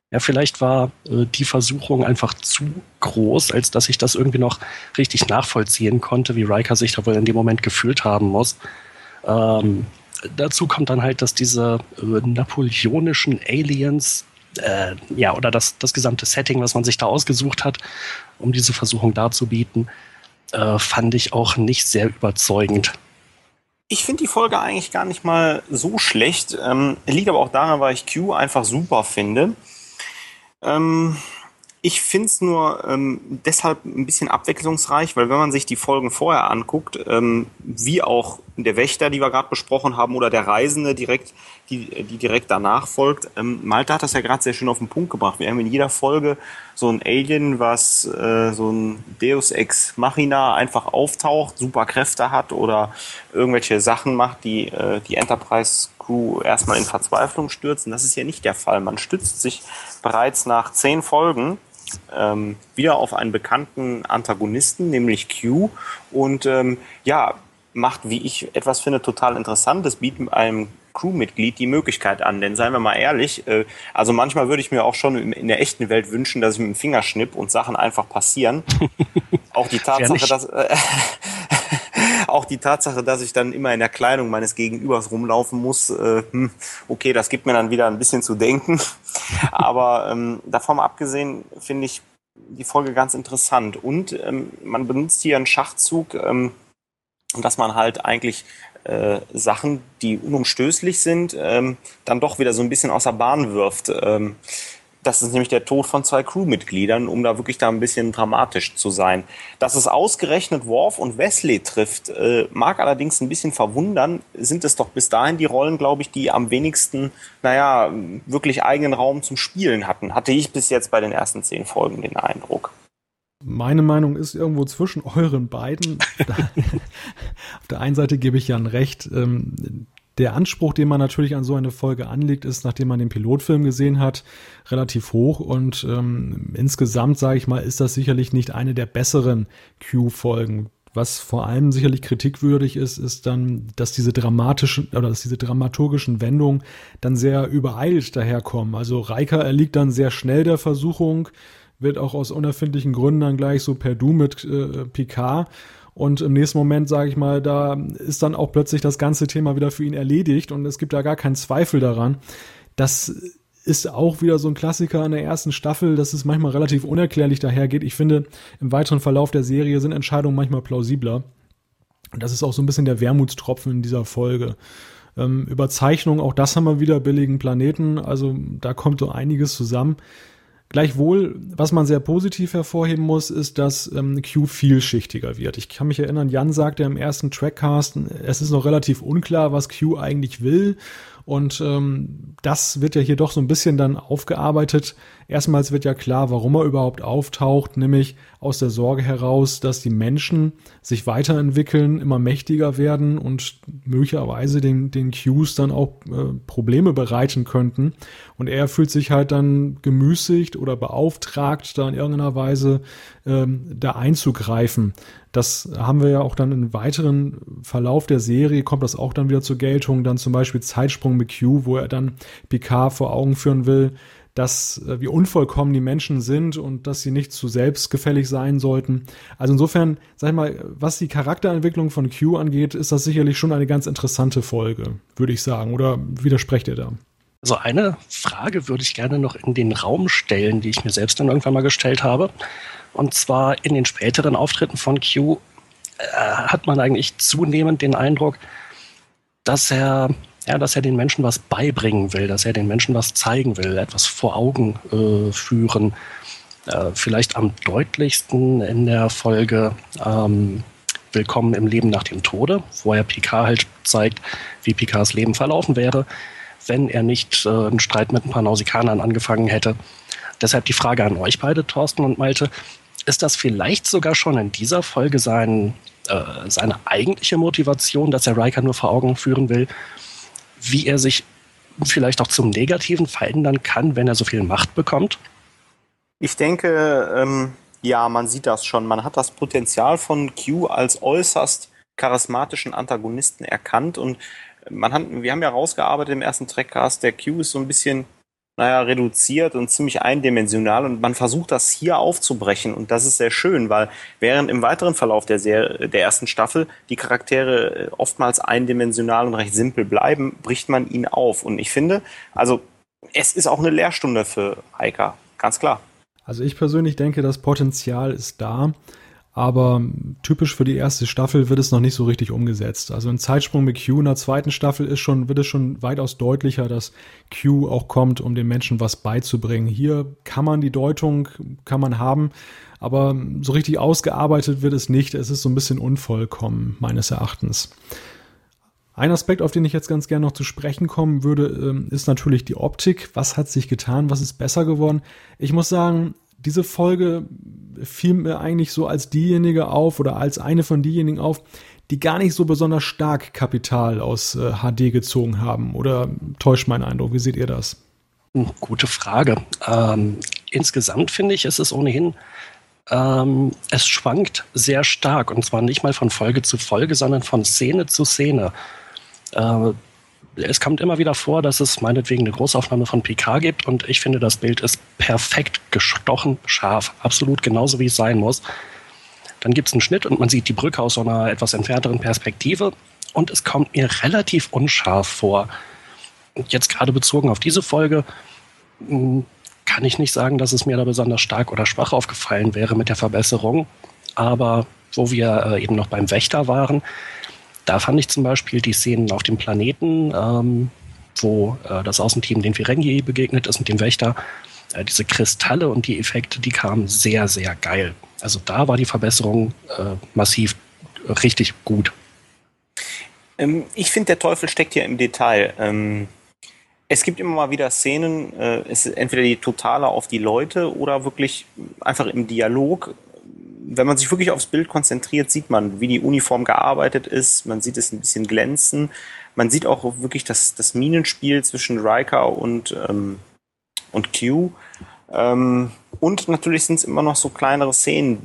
Speaker 5: ja, vielleicht war äh, die Versuchung einfach zu groß, als dass ich das irgendwie noch richtig nachvollziehen konnte, wie Riker sich da wohl in dem Moment gefühlt haben muss. Ähm, dazu kommt dann halt, dass diese äh, napoleonischen Aliens, äh, ja, oder das, das gesamte Setting, was man sich da ausgesucht hat, um diese Versuchung darzubieten, äh, fand ich auch nicht sehr überzeugend.
Speaker 6: Ich finde die Folge eigentlich gar nicht mal so schlecht. Ähm, liegt aber auch daran, weil ich Q einfach super finde. Ähm, ich finde es nur ähm, deshalb ein bisschen abwechslungsreich, weil wenn man sich die Folgen vorher anguckt, ähm, wie auch der Wächter, die wir gerade besprochen haben, oder der Reisende direkt, die, die direkt danach folgt, ähm, Malta hat das ja gerade sehr schön auf den Punkt gebracht. Wir haben in jeder Folge so ein Alien, was äh, so ein Deus Ex Machina einfach auftaucht, super Kräfte hat oder irgendwelche Sachen macht, die äh, die Enterprise Crew erstmal in Verzweiflung stürzen. Das ist ja nicht der Fall. Man stützt sich bereits nach zehn Folgen ähm, wieder auf einen bekannten Antagonisten, nämlich Q. Und ähm, ja, macht, wie ich etwas finde, total interessantes, bietet einem Crewmitglied die Möglichkeit an. Denn seien wir mal ehrlich, äh, also manchmal würde ich mir auch schon in der echten Welt wünschen, dass ich mit dem Finger schnipp und Sachen einfach passieren. <laughs> auch die Tatsache, dass äh, auch die Tatsache, dass ich dann immer in der Kleidung meines Gegenübers rumlaufen muss, äh, hm, okay, das gibt mir dann wieder ein bisschen zu denken. <laughs> Aber ähm, davon abgesehen finde ich die Folge ganz interessant. Und ähm, man benutzt hier einen Schachzug, ähm, dass man halt eigentlich äh, Sachen, die unumstößlich sind, ähm, dann doch wieder so ein bisschen aus der Bahn wirft. Ähm, das ist nämlich der Tod von zwei Crewmitgliedern, um da wirklich da ein bisschen dramatisch zu sein. Dass es ausgerechnet Worf und Wesley trifft, äh, mag allerdings ein bisschen verwundern. Sind es doch bis dahin die Rollen, glaube ich, die am wenigsten, naja, wirklich eigenen Raum zum Spielen hatten. Hatte ich bis jetzt bei den ersten zehn Folgen den Eindruck.
Speaker 4: Meine Meinung ist irgendwo zwischen euren beiden. <laughs> Auf der einen Seite gebe ich Jan recht. Ähm, der Anspruch, den man natürlich an so eine Folge anlegt, ist, nachdem man den Pilotfilm gesehen hat, relativ hoch. Und ähm, insgesamt, sage ich mal, ist das sicherlich nicht eine der besseren Q-Folgen. Was vor allem sicherlich kritikwürdig ist, ist dann, dass diese dramatischen oder dass diese dramaturgischen Wendungen dann sehr übereilt daherkommen. Also Riker erliegt dann sehr schnell der Versuchung, wird auch aus unerfindlichen Gründen dann gleich so per Du mit äh, Picard. Und im nächsten Moment, sage ich mal, da ist dann auch plötzlich das ganze Thema wieder für ihn erledigt und es gibt da gar keinen Zweifel daran. Das ist auch wieder so ein Klassiker in der ersten Staffel, dass es manchmal relativ unerklärlich dahergeht. Ich finde, im weiteren Verlauf der Serie sind Entscheidungen manchmal plausibler. Und das ist auch so ein bisschen der Wermutstropfen in dieser Folge. Ähm, Überzeichnung, auch das haben wir wieder, billigen Planeten. Also da kommt so einiges zusammen. Gleichwohl, was man sehr positiv hervorheben muss, ist, dass ähm, Q vielschichtiger wird. Ich kann mich erinnern, Jan sagte im ersten Trackcast, es ist noch relativ unklar, was Q eigentlich will und ähm, das wird ja hier doch so ein bisschen dann aufgearbeitet. Erstmals wird ja klar, warum er überhaupt auftaucht, nämlich aus der Sorge heraus, dass die Menschen sich weiterentwickeln, immer mächtiger werden und möglicherweise den, den Qs dann auch äh, Probleme bereiten könnten. Und er fühlt sich halt dann gemüßigt oder beauftragt, da in irgendeiner Weise ähm, da einzugreifen. Das haben wir ja auch dann im weiteren Verlauf der Serie, kommt das auch dann wieder zur Geltung. Dann zum Beispiel Zeitsprung mit Q, wo er dann Picard vor Augen führen will, dass äh, wie unvollkommen die Menschen sind und dass sie nicht zu selbstgefällig sein sollten. Also insofern, sag ich mal, was die Charakterentwicklung von Q angeht, ist das sicherlich schon eine ganz interessante Folge, würde ich sagen. Oder widersprecht ihr da?
Speaker 5: Also eine Frage würde ich gerne noch in den Raum stellen, die ich mir selbst dann irgendwann mal gestellt habe. Und zwar in den späteren Auftritten von Q äh, hat man eigentlich zunehmend den Eindruck, dass er ja, dass er den Menschen was beibringen will, dass er den Menschen was zeigen will, etwas vor Augen äh, führen. Äh, vielleicht am deutlichsten in der Folge ähm, Willkommen im Leben nach dem Tode, wo er Picard halt zeigt, wie Picards Leben verlaufen wäre, wenn er nicht äh, einen Streit mit ein paar Nausikanern angefangen hätte. Deshalb die Frage an euch beide, Thorsten und Malte. Ist das vielleicht sogar schon in dieser Folge sein, äh, seine eigentliche Motivation, dass er Riker nur vor Augen führen will? wie er sich vielleicht auch zum Negativen verändern kann, wenn er so viel Macht bekommt?
Speaker 6: Ich denke, ähm, ja, man sieht das schon. Man hat das Potenzial von Q als äußerst charismatischen Antagonisten erkannt und man hat, wir haben ja rausgearbeitet im ersten Trackcast, der Q ist so ein bisschen naja, reduziert und ziemlich eindimensional. Und man versucht das hier aufzubrechen. Und das ist sehr schön, weil während im weiteren Verlauf der, Serie, der ersten Staffel die Charaktere äh, oftmals eindimensional und recht simpel bleiben, bricht man ihn auf. Und ich finde, also es ist auch eine Lehrstunde für Heika, ganz klar.
Speaker 4: Also ich persönlich denke, das Potenzial ist da aber typisch für die erste Staffel wird es noch nicht so richtig umgesetzt. Also ein Zeitsprung mit Q in der zweiten Staffel ist schon, wird es schon weitaus deutlicher, dass Q auch kommt, um den Menschen was beizubringen. Hier kann man die Deutung, kann man haben, aber so richtig ausgearbeitet wird es nicht. Es ist so ein bisschen unvollkommen, meines Erachtens. Ein Aspekt, auf den ich jetzt ganz gerne noch zu sprechen kommen würde, ähm, ist natürlich die Optik. Was hat sich getan? Was ist besser geworden? Ich muss sagen, diese Folge fiel mir eigentlich so als diejenige auf oder als eine von diejenigen auf, die gar nicht so besonders stark Kapital aus äh, HD gezogen haben. Oder täuscht mein Eindruck? Wie seht ihr das?
Speaker 5: Hm, gute Frage. Ähm, insgesamt finde ich, ist es ohnehin, ähm, es schwankt sehr stark und zwar nicht mal von Folge zu Folge, sondern von Szene zu Szene. Äh, es kommt immer wieder vor, dass es meinetwegen eine Großaufnahme von PK gibt und ich finde, das Bild ist perfekt gestochen scharf. Absolut genauso, wie es sein muss. Dann gibt es einen Schnitt und man sieht die Brücke aus so einer etwas entfernteren Perspektive und es kommt mir relativ unscharf vor. Und jetzt gerade bezogen auf diese Folge hm, kann ich nicht sagen, dass es mir da besonders stark oder schwach aufgefallen wäre mit der Verbesserung. Aber wo wir äh, eben noch beim Wächter waren, da fand ich zum Beispiel die Szenen auf dem Planeten, ähm, wo äh, das Außenteam den Ferengi begegnet ist mit dem Wächter, äh, diese Kristalle und die Effekte, die kamen sehr, sehr geil. Also da war die Verbesserung äh, massiv richtig gut.
Speaker 6: Ähm, ich finde, der Teufel steckt hier im Detail. Ähm, es gibt immer mal wieder Szenen, äh, es ist entweder die totale auf die Leute oder wirklich einfach im Dialog wenn man sich wirklich aufs Bild konzentriert, sieht man, wie die Uniform gearbeitet ist. Man sieht es ein bisschen glänzen. Man sieht auch wirklich das, das Minenspiel zwischen Riker und, ähm, und Q. Ähm, und natürlich sind es immer noch so kleinere Szenen,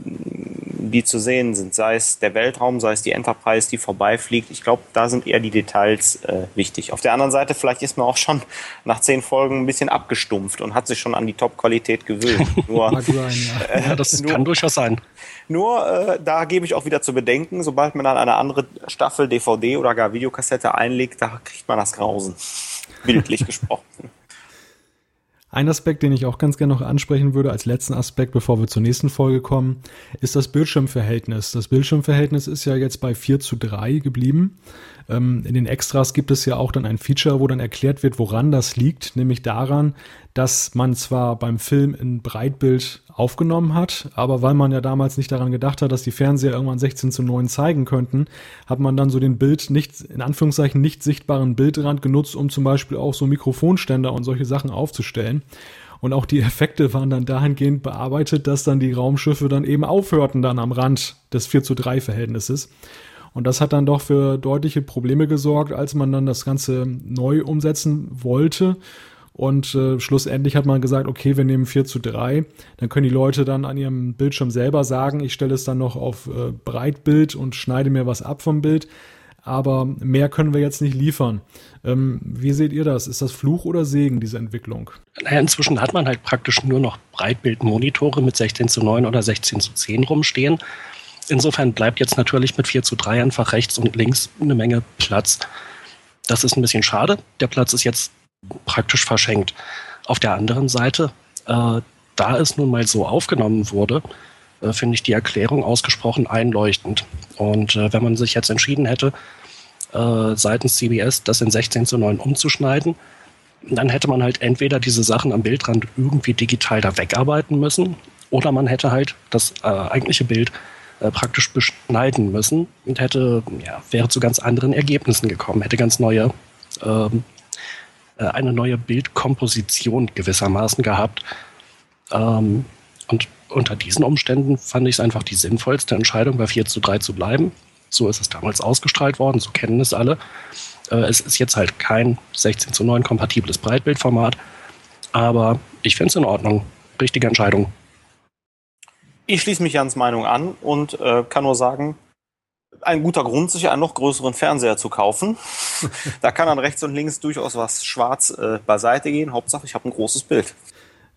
Speaker 6: die zu sehen sind. Sei es der Weltraum, sei es die Enterprise, die vorbeifliegt. Ich glaube, da sind eher die Details äh, wichtig. Auf der anderen Seite, vielleicht ist man auch schon <laughs> nach zehn Folgen ein bisschen abgestumpft und hat sich schon an die Top-Qualität gewöhnt. <laughs>
Speaker 5: Nur, sein, ja. Äh, ja, das nur, kann durchaus sein.
Speaker 6: Nur, äh, da gebe ich auch wieder zu bedenken, sobald man dann eine andere Staffel DVD oder gar Videokassette einlegt, da kriegt man das Grausen. <laughs> Bildlich gesprochen.
Speaker 4: Ein Aspekt, den ich auch ganz gerne noch ansprechen würde, als letzten Aspekt, bevor wir zur nächsten Folge kommen, ist das Bildschirmverhältnis. Das Bildschirmverhältnis ist ja jetzt bei 4 zu 3 geblieben. Ähm, in den Extras gibt es ja auch dann ein Feature, wo dann erklärt wird, woran das liegt, nämlich daran, dass man zwar beim Film in Breitbild aufgenommen hat, aber weil man ja damals nicht daran gedacht hat, dass die Fernseher irgendwann 16 zu 9 zeigen könnten, hat man dann so den Bild nicht, in Anführungszeichen nicht sichtbaren Bildrand genutzt, um zum Beispiel auch so Mikrofonständer und solche Sachen aufzustellen. Und auch die Effekte waren dann dahingehend bearbeitet, dass dann die Raumschiffe dann eben aufhörten dann am Rand des 4 zu 3 Verhältnisses. Und das hat dann doch für deutliche Probleme gesorgt, als man dann das Ganze neu umsetzen wollte. Und äh, schlussendlich hat man gesagt, okay, wir nehmen 4 zu 3. Dann können die Leute dann an ihrem Bildschirm selber sagen, ich stelle es dann noch auf äh, Breitbild und schneide mir was ab vom Bild. aber mehr können wir jetzt nicht liefern. Ähm, wie seht ihr das? Ist das Fluch oder Segen, diese Entwicklung?
Speaker 5: Naja, inzwischen hat man halt praktisch nur noch Breitbildmonitore mit 16 zu 9 oder 16 zu 10 rumstehen. Insofern bleibt jetzt natürlich mit 4 zu 3 einfach rechts und links eine Menge Platz. Das ist ein bisschen schade. Der Platz ist jetzt praktisch verschenkt. Auf der anderen Seite, äh, da es nun mal so aufgenommen wurde, äh, finde ich die Erklärung ausgesprochen einleuchtend. Und äh, wenn man sich jetzt entschieden hätte, äh, seitens CBS das in 16 zu 9 umzuschneiden, dann hätte man halt entweder diese Sachen am Bildrand irgendwie digital da wegarbeiten müssen oder man hätte halt das äh, eigentliche Bild äh, praktisch beschneiden müssen und hätte, ja, wäre zu ganz anderen Ergebnissen gekommen, hätte ganz neue, ähm, äh, eine neue Bildkomposition gewissermaßen gehabt. Ähm, und unter diesen Umständen fand ich es einfach die sinnvollste Entscheidung, bei 4 zu 3 zu bleiben. So ist es damals ausgestrahlt worden, so kennen es alle. Äh, es ist jetzt halt kein 16 zu 9 kompatibles Breitbildformat, aber ich finde es in Ordnung. Richtige Entscheidung.
Speaker 6: Ich schließe mich Jans Meinung an und äh, kann nur sagen, ein guter Grund, sich einen noch größeren Fernseher zu kaufen. <laughs> da kann dann rechts und links durchaus was schwarz äh, beiseite gehen. Hauptsache, ich habe ein großes Bild.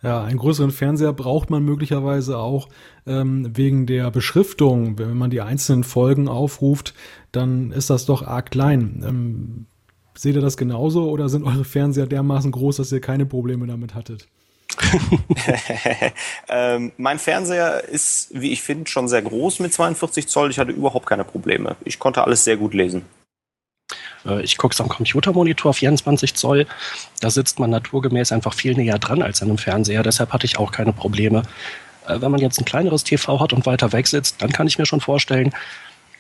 Speaker 4: Ja, einen größeren Fernseher braucht man möglicherweise auch ähm, wegen der Beschriftung. Wenn man die einzelnen Folgen aufruft, dann ist das doch arg klein. Ähm, seht ihr das genauso oder sind eure Fernseher dermaßen groß, dass ihr keine Probleme damit hattet? <laughs>
Speaker 6: ähm, mein Fernseher ist, wie ich finde, schon sehr groß mit 42 Zoll. Ich hatte überhaupt keine Probleme. Ich konnte alles sehr gut lesen.
Speaker 5: Äh, ich gucke es am Computermonitor 24 Zoll. Da sitzt man naturgemäß einfach viel näher dran als an einem Fernseher. Deshalb hatte ich auch keine Probleme. Äh, wenn man jetzt ein kleineres TV hat und weiter weg sitzt, dann kann ich mir schon vorstellen,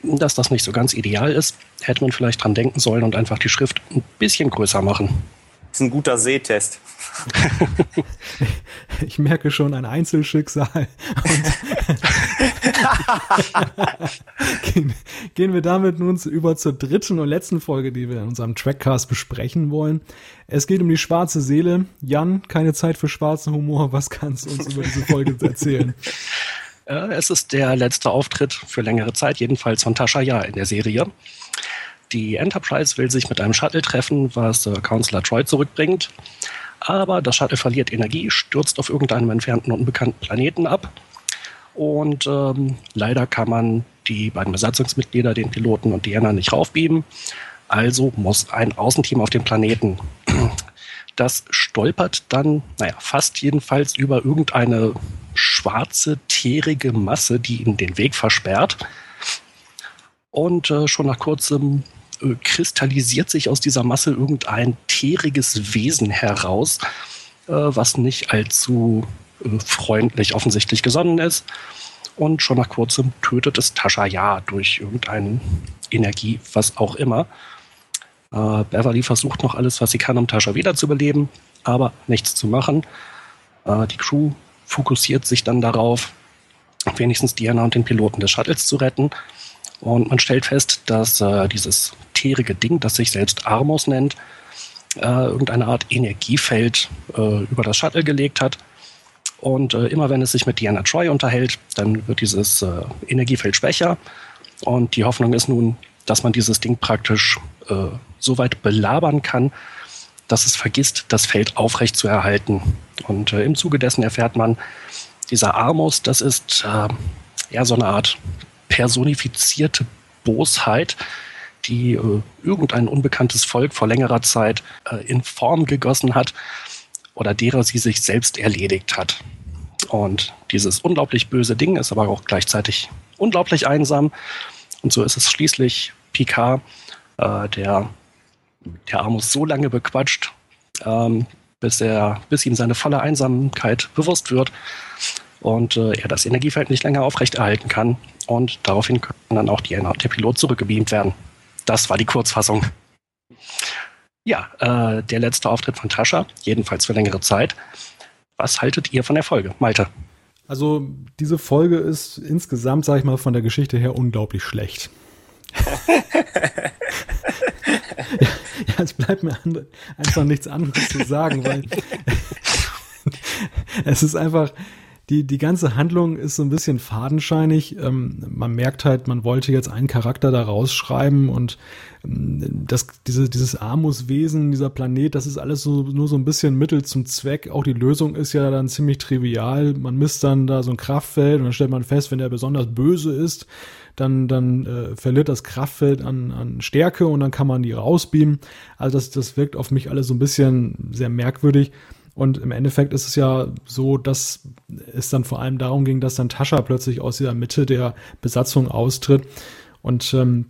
Speaker 5: dass das nicht so ganz ideal ist. Hätte man vielleicht dran denken sollen und einfach die Schrift ein bisschen größer machen.
Speaker 6: Das ist ein guter Sehtest. <laughs>
Speaker 4: ich merke schon ein Einzelschicksal. <laughs> gehen, gehen, wir damit nun über zur dritten und letzten Folge, die wir in unserem Trackcast besprechen wollen. Es geht um die schwarze Seele. Jan, keine Zeit für schwarzen Humor. Was kannst du uns über diese Folge erzählen?
Speaker 5: Äh, es ist der letzte Auftritt für längere Zeit, jedenfalls von Tascha Ja in der Serie. Die Enterprise will sich mit einem Shuttle treffen, was äh, Counselor Troy zurückbringt. Aber das Shuttle verliert Energie, stürzt auf irgendeinem entfernten unbekannten Planeten ab. Und ähm, leider kann man die beiden Besatzungsmitglieder, den Piloten und Diana, nicht raufbeamen. Also muss ein Außenteam auf den Planeten. <clears throat> Das stolpert dann, naja, fast jedenfalls über irgendeine schwarze, teerige Masse, die ihnen den Weg versperrt. Und äh, schon nach kurzem äh, kristallisiert sich aus dieser Masse irgendein teeriges Wesen heraus, äh, was nicht allzu äh, freundlich offensichtlich gesonnen ist. Und schon nach kurzem tötet es Tascha ja durch irgendeine Energie, was auch immer. Äh, Beverly versucht noch alles, was sie kann, um Tascha wiederzubeleben, aber nichts zu machen. Äh, die Crew fokussiert sich dann darauf, wenigstens Diana und den Piloten des Shuttles zu retten. Und man stellt fest, dass äh, dieses teerige Ding, das sich selbst Armos nennt, äh, irgendeine Art Energiefeld äh, über das Shuttle gelegt hat. Und äh, immer wenn es sich mit Diana Troy unterhält, dann wird dieses äh, Energiefeld schwächer. Und die Hoffnung ist nun, dass man dieses Ding praktisch äh, so weit belabern kann, dass es vergisst, das Feld aufrecht zu erhalten. Und im Zuge dessen erfährt man, dieser Armos, das ist äh, ja so eine Art personifizierte Bosheit, die äh, irgendein unbekanntes Volk vor längerer Zeit äh, in Form gegossen hat oder derer sie sich selbst erledigt hat. Und dieses unglaublich böse Ding ist aber auch gleichzeitig unglaublich einsam. Und so ist es schließlich Picard, äh, der, der Amos so lange bequatscht, ähm, bis, er, bis ihm seine volle Einsamkeit bewusst wird und äh, er das Energiefeld nicht länger aufrechterhalten kann. Und daraufhin kann dann auch die, der Pilot zurückgebeamt werden. Das war die Kurzfassung. Ja, äh, der letzte Auftritt von Tascha, jedenfalls für längere Zeit. Was haltet ihr von der Folge, Malte?
Speaker 4: Also diese Folge ist insgesamt, sage ich mal, von der Geschichte her unglaublich schlecht. ja, <laughs> ja, es bleibt mir einfach nichts anderes zu sagen, weil <laughs> es ist einfach, die, die ganze Handlung ist so ein bisschen fadenscheinig. Ähm, man merkt halt, man wollte jetzt einen Charakter da rausschreiben und ähm, das, diese, dieses Amuswesen, dieser Planet, das ist alles so, nur so ein bisschen Mittel zum Zweck. Auch die Lösung ist ja dann ziemlich trivial. Man misst dann da so ein Kraftfeld und dann stellt man fest, wenn er besonders böse ist, dann, dann äh, verliert das Kraftfeld an, an Stärke und dann kann man die rausbeamen. Also das, das wirkt auf mich alles so ein bisschen sehr merkwürdig. Und im Endeffekt ist es ja so, dass es dann vor allem darum ging, dass dann Tascha plötzlich aus der Mitte der Besatzung austritt. Und ähm,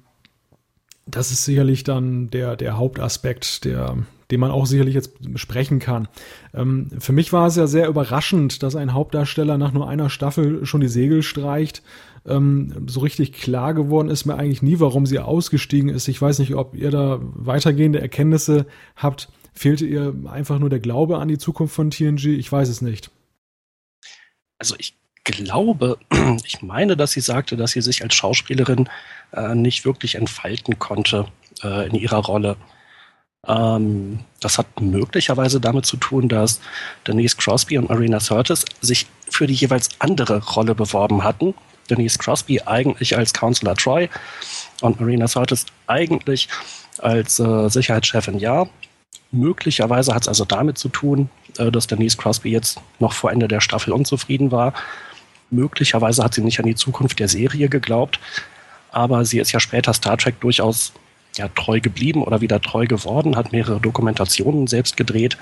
Speaker 4: das ist sicherlich dann der, der Hauptaspekt, der, den man auch sicherlich jetzt besprechen kann. Ähm, für mich war es ja sehr überraschend, dass ein Hauptdarsteller nach nur einer Staffel schon die Segel streicht. Ähm, so richtig klar geworden ist mir eigentlich nie, warum sie ausgestiegen ist. Ich weiß nicht, ob ihr da weitergehende Erkenntnisse habt. Fehlte ihr einfach nur der Glaube an die Zukunft von TNG? Ich weiß es nicht.
Speaker 5: Also ich glaube, <clears throat> ich meine, dass sie sagte, dass sie sich als Schauspielerin äh, nicht wirklich entfalten konnte äh, in ihrer Rolle. Ähm, das hat möglicherweise damit zu tun, dass Denise Crosby und Marina Curtis sich für die jeweils andere Rolle beworben hatten. Denise Crosby eigentlich als Counselor Troy und Marina Curtis eigentlich als äh, Sicherheitschefin Ja. Möglicherweise hat es also damit zu tun, äh, dass Denise Crosby jetzt noch vor Ende der Staffel unzufrieden war. Möglicherweise hat sie nicht an die Zukunft der Serie geglaubt, aber sie ist ja später Star Trek durchaus ja, treu geblieben oder wieder treu geworden, hat mehrere Dokumentationen selbst gedreht.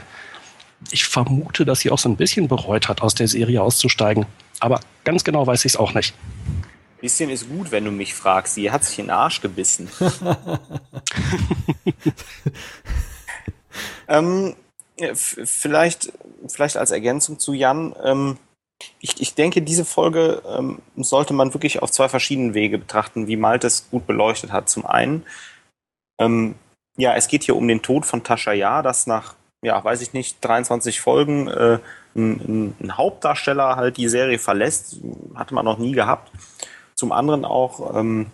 Speaker 5: Ich vermute, dass sie auch so ein bisschen bereut hat, aus der Serie auszusteigen. Aber ganz genau weiß ich es auch nicht.
Speaker 6: Bisschen ist gut, wenn du mich fragst. Sie hat sich in den Arsch gebissen. <laughs> Ähm, vielleicht, vielleicht als Ergänzung zu Jan. Ähm, ich, ich denke, diese Folge ähm, sollte man wirklich auf zwei verschiedenen Wege betrachten, wie Malte es gut beleuchtet hat. Zum einen, ähm, ja, es geht hier um den Tod von Tascha Ja, das nach, ja, weiß ich nicht, 23 Folgen äh, ein, ein, Hauptdarsteller halt die Serie verlässt. Hatte man noch nie gehabt. Zum anderen auch, ähm,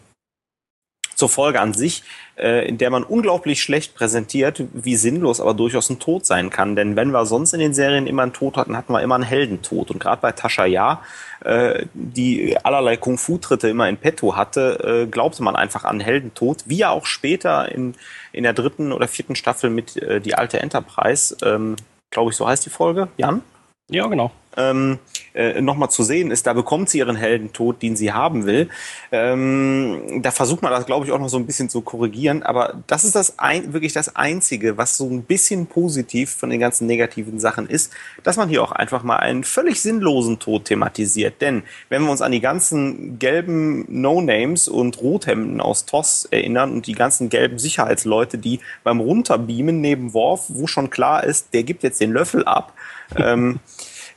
Speaker 6: zur Folge an sich, äh, in der man unglaublich schlecht präsentiert, wie sinnlos aber durchaus ein Tod sein kann. Denn wenn wir sonst in den Serien immer einen Tod hatten, hatten wir immer einen Heldentod. Und gerade bei Tascha Ja, äh, die allerlei Kung-Fu-Tritte immer in petto hatte, äh, glaubte man einfach an Heldentod, wie ja auch später in, in der dritten oder vierten Staffel mit äh, Die alte Enterprise, ähm, glaube ich, so heißt die Folge, Jan?
Speaker 5: Ja, genau
Speaker 6: ähm, äh, nochmal zu sehen ist, da bekommt sie ihren Heldentod, den sie haben will. Ähm, da versucht man das, glaube ich, auch noch so ein bisschen zu korrigieren. Aber das ist das ein, wirklich das Einzige, was so ein bisschen positiv von den ganzen negativen Sachen ist, dass man hier auch einfach mal einen völlig sinnlosen Tod thematisiert. Denn wenn wir uns an die ganzen gelben No-Names und Rothemden aus TOS erinnern und die ganzen gelben Sicherheitsleute, die beim Runterbeamen neben Worf, wo schon klar ist, der gibt jetzt den Löffel ab, ähm, <laughs>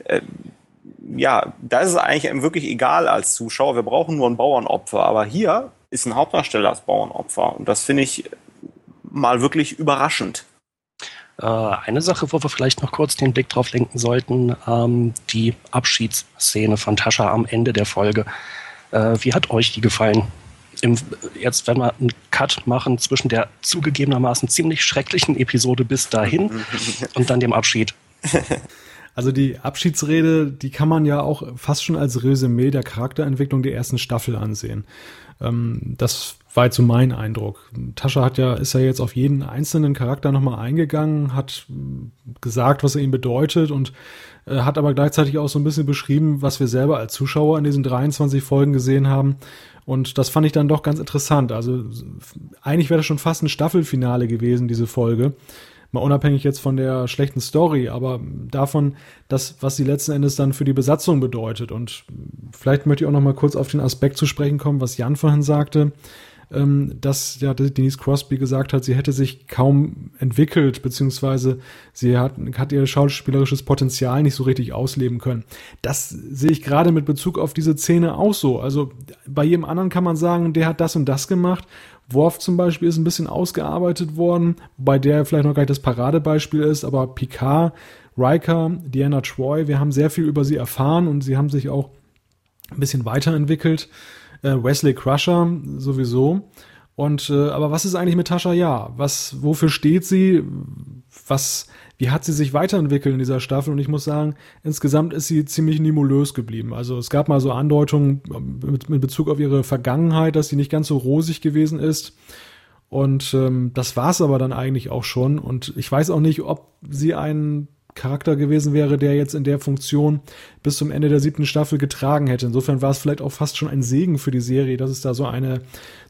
Speaker 6: äh, ja, da ist es eigentlich wirklich egal als Zuschauer. Wir brauchen nur ein Bauernopfer. Aber hier ist ein Hauptdarsteller als Bauernopfer. Und das finde ich mal wirklich überraschend.
Speaker 5: Äh, eine Sache, wo wir vielleicht noch kurz den Blick drauf lenken sollten, ähm, die Abschiedsszene von Tascha am Ende der Folge. Äh, wie hat euch die gefallen? Im, jetzt, wenn wir einen Cut machen zwischen der zugegebenermaßen ziemlich schrecklichen Episode bis dahin <laughs> und dann dem Abschied. <laughs>
Speaker 4: Also die Abschiedsrede, die kann man ja auch fast schon als Resümee der Charakterentwicklung der ersten Staffel ansehen. Ähm, das war jetzt so mein Eindruck. Tascha hat ja, ist ja jetzt auf jeden einzelnen Charakter nochmal eingegangen, hat gesagt, was er ihm bedeutet und äh, hat aber gleichzeitig auch so ein bisschen beschrieben, was wir selber als Zuschauer in diesen 23 Folgen gesehen haben. Und das fand ich dann doch ganz interessant. Also eigentlich wäre das schon fast ein Staffelfinale gewesen, diese Folge mal unabhängig jetzt von der schlechten Story, aber davon, das, was sie letzten Endes dann für die Besatzung bedeutet. Und vielleicht möchte ich auch noch mal kurz auf den Aspekt zu sprechen kommen, was Jan vorhin sagte, ähm, dass ja Denise Crosby gesagt hat, sie hätte sich kaum entwickelt, beziehungsweise sie hat, hat ihr schauspielerisches Potenzial nicht so richtig ausleben können. Das sehe ich gerade mit Bezug auf diese Szene auch so. Also bei jedem anderen kann man sagen, der hat das und das gemacht Worf zum Beispiel ist ein bisschen ausgearbeitet worden, wobei der vielleicht noch gar nicht das Paradebeispiel ist, aber Picard, Riker, Diana Troy, wir haben sehr viel über sie erfahren und sie haben sich auch ein bisschen weiterentwickelt. Äh, Wesley Crusher sowieso. Und äh, aber was ist eigentlich mit Tascha Ja? Was, wofür steht sie? Was, wie hat sie sich weiterentwickelt in dieser Staffel? Und ich muss sagen, insgesamt ist sie ziemlich nimulös geblieben. Also es gab mal so Andeutungen mit, mit Bezug auf ihre Vergangenheit, dass sie nicht ganz so rosig gewesen ist. Und ähm, das war's aber dann eigentlich auch schon. Und ich weiß auch nicht, ob sie einen Charakter gewesen wäre, der jetzt in der Funktion bis zum Ende der siebten Staffel getragen hätte. Insofern war es vielleicht auch fast schon ein Segen für die Serie, dass es da so eine,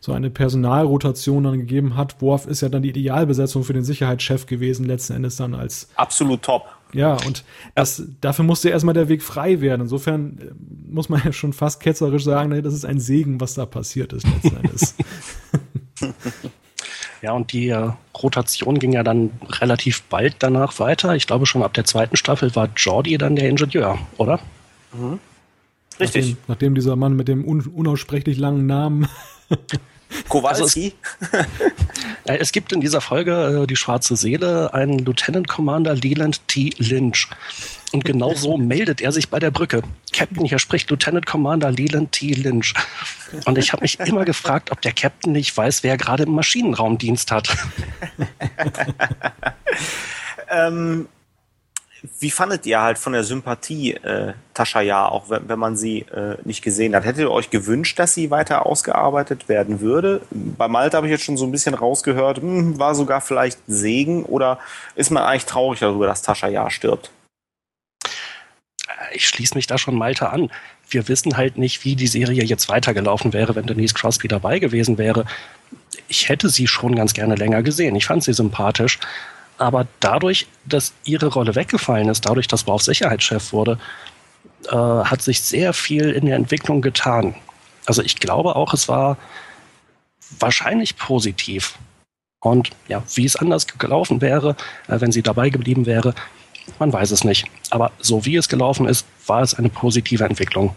Speaker 4: so eine Personalrotation dann gegeben hat. Worf ist ja dann die Idealbesetzung für den Sicherheitschef gewesen, letzten Endes dann als.
Speaker 6: Absolut top.
Speaker 4: Ja, und das, dafür musste erstmal der Weg frei werden. Insofern äh, muss man ja schon fast ketzerisch sagen, das ist ein Segen, was da passiert ist letzten Endes. <laughs>
Speaker 5: Ja, und die äh, Rotation ging ja dann relativ bald danach weiter. Ich glaube, schon ab der zweiten Staffel war Jordi dann der Ingenieur, oder?
Speaker 6: Mhm. Richtig.
Speaker 4: Nachdem, nachdem, dieser Mann mit dem un unaussprechlich langen Namen. <laughs>
Speaker 6: Kowalski?
Speaker 5: Also es, es, gibt in dieser Folge äh, die schwarze Seele einen Lieutenant Commander Leland T. Lynch. Und genau so meldet er sich bei der Brücke. Captain, hier spricht Lieutenant Commander Leland T. Lynch. Und ich habe mich immer gefragt, ob der Captain nicht weiß, wer gerade im Maschinenraumdienst hat. <laughs>
Speaker 6: ähm, wie fandet ihr halt von der Sympathie äh, Tascha Ja, auch wenn, wenn man sie äh, nicht gesehen hat? Hättet ihr euch gewünscht, dass sie weiter ausgearbeitet werden würde? Bei Malte habe ich jetzt schon so ein bisschen rausgehört, hm, war sogar vielleicht Segen oder ist man eigentlich traurig darüber, dass Tascha Ja stirbt?
Speaker 5: ich schließe mich da schon Malte an. Wir wissen halt nicht, wie die Serie jetzt weitergelaufen wäre, wenn Denise Crosby dabei gewesen wäre. Ich hätte sie schon ganz gerne länger gesehen. Ich fand sie sympathisch. Aber dadurch, dass ihre Rolle weggefallen ist, dadurch, dass Worf Sicherheitschef wurde, äh, hat sich sehr viel in der Entwicklung getan. Also ich glaube auch, es war wahrscheinlich positiv. Und ja, wie es anders gelaufen wäre, äh, wenn sie dabei geblieben wäre, man weiß es nicht. Aber so wie es gelaufen ist, war es eine positive Entwicklung.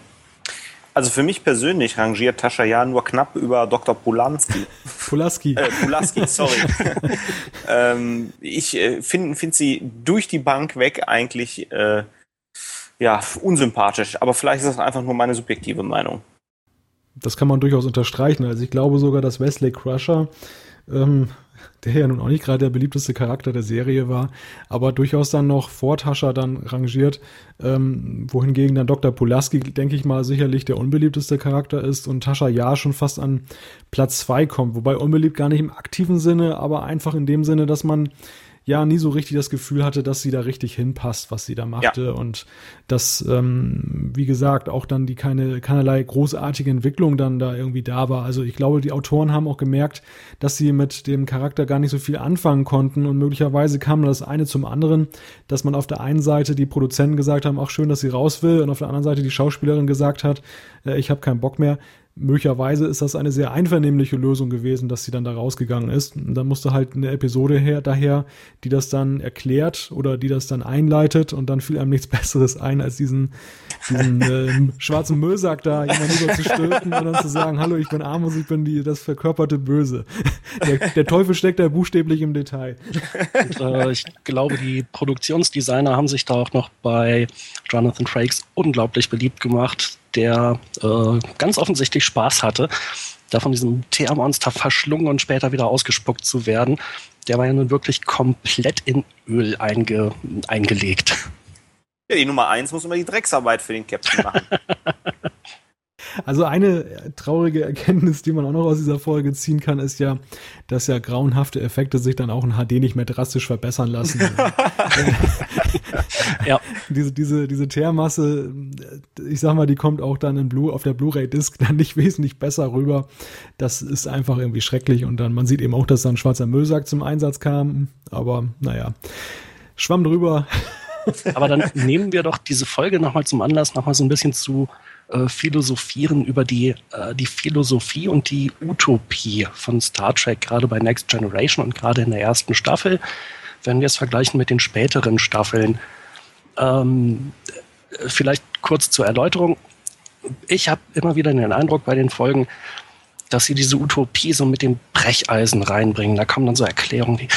Speaker 6: Also für mich persönlich rangiert Tascha ja nur knapp über Dr. Polanski. <laughs>
Speaker 4: Pulaski.
Speaker 6: Äh, Pulaski, sorry. <laughs> ähm, ich äh, finde find sie durch die Bank weg eigentlich äh, ja, unsympathisch. Aber vielleicht ist das einfach nur meine subjektive Meinung.
Speaker 4: Das kann man durchaus unterstreichen. Also ich glaube sogar, dass Wesley Crusher ähm, der ja nun auch nicht gerade der beliebteste Charakter der Serie war, aber durchaus dann noch vor Tascha dann rangiert, ähm, wohingegen dann Dr. Pulaski, denke ich mal, sicherlich der unbeliebteste Charakter ist und Tascha ja schon fast an Platz zwei kommt, wobei unbeliebt gar nicht im aktiven Sinne, aber einfach in dem Sinne, dass man ja nie so richtig das Gefühl hatte, dass sie da richtig hinpasst, was sie da machte. Ja. Und dass, ähm, wie gesagt, auch dann die keine, keinerlei großartige Entwicklung dann da irgendwie da war. Also ich glaube, die Autoren haben auch gemerkt, dass sie mit dem Charakter gar nicht so viel anfangen konnten und möglicherweise kam das eine zum anderen, dass man auf der einen Seite die Produzenten gesagt haben, auch schön, dass sie raus will und auf der anderen Seite die Schauspielerin gesagt hat, äh, ich habe keinen Bock mehr möglicherweise ist das eine sehr einvernehmliche Lösung gewesen, dass sie dann da rausgegangen ist. Und dann musste halt eine Episode her, daher, die das dann erklärt oder die das dann einleitet und dann fiel einem nichts <laughs> Besseres ein, als diesen, diesen äh, schwarzen Müllsack da jemand rüber zu stülpen und dann zu sagen, hallo, ich bin Amos, ich bin die, das verkörperte Böse. <laughs> Der, der Teufel steckt da buchstäblich im Detail.
Speaker 5: Und, äh, ich glaube, die Produktionsdesigner haben sich da auch noch bei Jonathan Frakes unglaublich beliebt gemacht der äh, ganz offensichtlich Spaß hatte, da von diesem Teermonster verschlungen und später wieder ausgespuckt zu werden. Der war ja nun wirklich komplett in Öl einge eingelegt.
Speaker 6: Ja, die Nummer eins muss immer die Drecksarbeit für den Captain machen. <laughs>
Speaker 4: Also eine traurige Erkenntnis, die man auch noch aus dieser Folge ziehen kann, ist ja, dass ja grauenhafte Effekte sich dann auch in HD nicht mehr drastisch verbessern lassen. <laughs> ja. Diese, diese, diese Teermasse, ich sag mal, die kommt auch dann in Blue, auf der Blu-ray-Disc <laughs> dann nicht wesentlich besser rüber. Das ist einfach irgendwie schrecklich und dann, man sieht eben auch, dass da ein schwarzer Müllsack zum Einsatz kam, aber naja, schwamm drüber.
Speaker 5: Aber dann nehmen wir doch diese Folge nochmal zum Anlass, nochmal so ein bisschen zu äh, philosophieren über die, äh, die Philosophie und die Utopie von Star Trek, gerade bei Next Generation und gerade in der ersten Staffel, wenn wir es vergleichen mit den späteren Staffeln. Ähm, vielleicht kurz zur Erläuterung. Ich habe immer wieder den Eindruck bei den Folgen, dass sie diese Utopie so mit dem Brecheisen reinbringen. Da kommen dann so Erklärungen wie,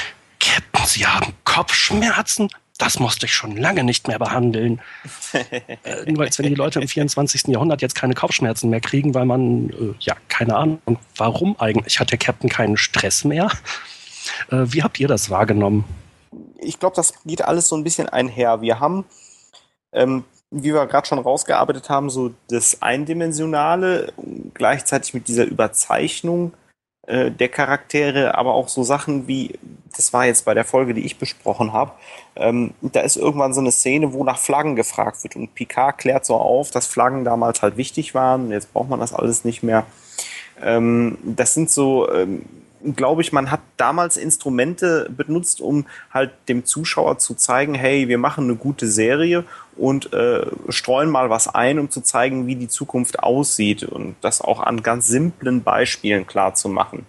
Speaker 5: Captain, Sie haben Kopfschmerzen? Das musste ich schon lange nicht mehr behandeln. <laughs> äh, nur als wenn die Leute im 24. Jahrhundert jetzt keine Kopfschmerzen mehr kriegen, weil man, äh, ja, keine Ahnung, warum eigentlich? Hat der Captain keinen Stress mehr? Äh, wie habt ihr das wahrgenommen?
Speaker 6: Ich glaube, das geht alles so ein bisschen einher. Wir haben, ähm, wie wir gerade schon rausgearbeitet haben, so das Eindimensionale gleichzeitig mit dieser Überzeichnung äh, der Charaktere, aber auch so Sachen wie, das war jetzt bei der Folge, die ich besprochen habe, ähm, da ist irgendwann so eine Szene, wo nach Flaggen gefragt wird und Picard klärt so auf, dass Flaggen damals halt wichtig waren, jetzt braucht man das alles nicht mehr. Ähm, das sind so, ähm, glaube ich, man hat damals Instrumente benutzt, um halt dem Zuschauer zu zeigen, hey, wir machen eine gute Serie und äh, streuen mal was ein, um zu zeigen, wie die Zukunft aussieht und das auch an ganz simplen Beispielen klar zu machen.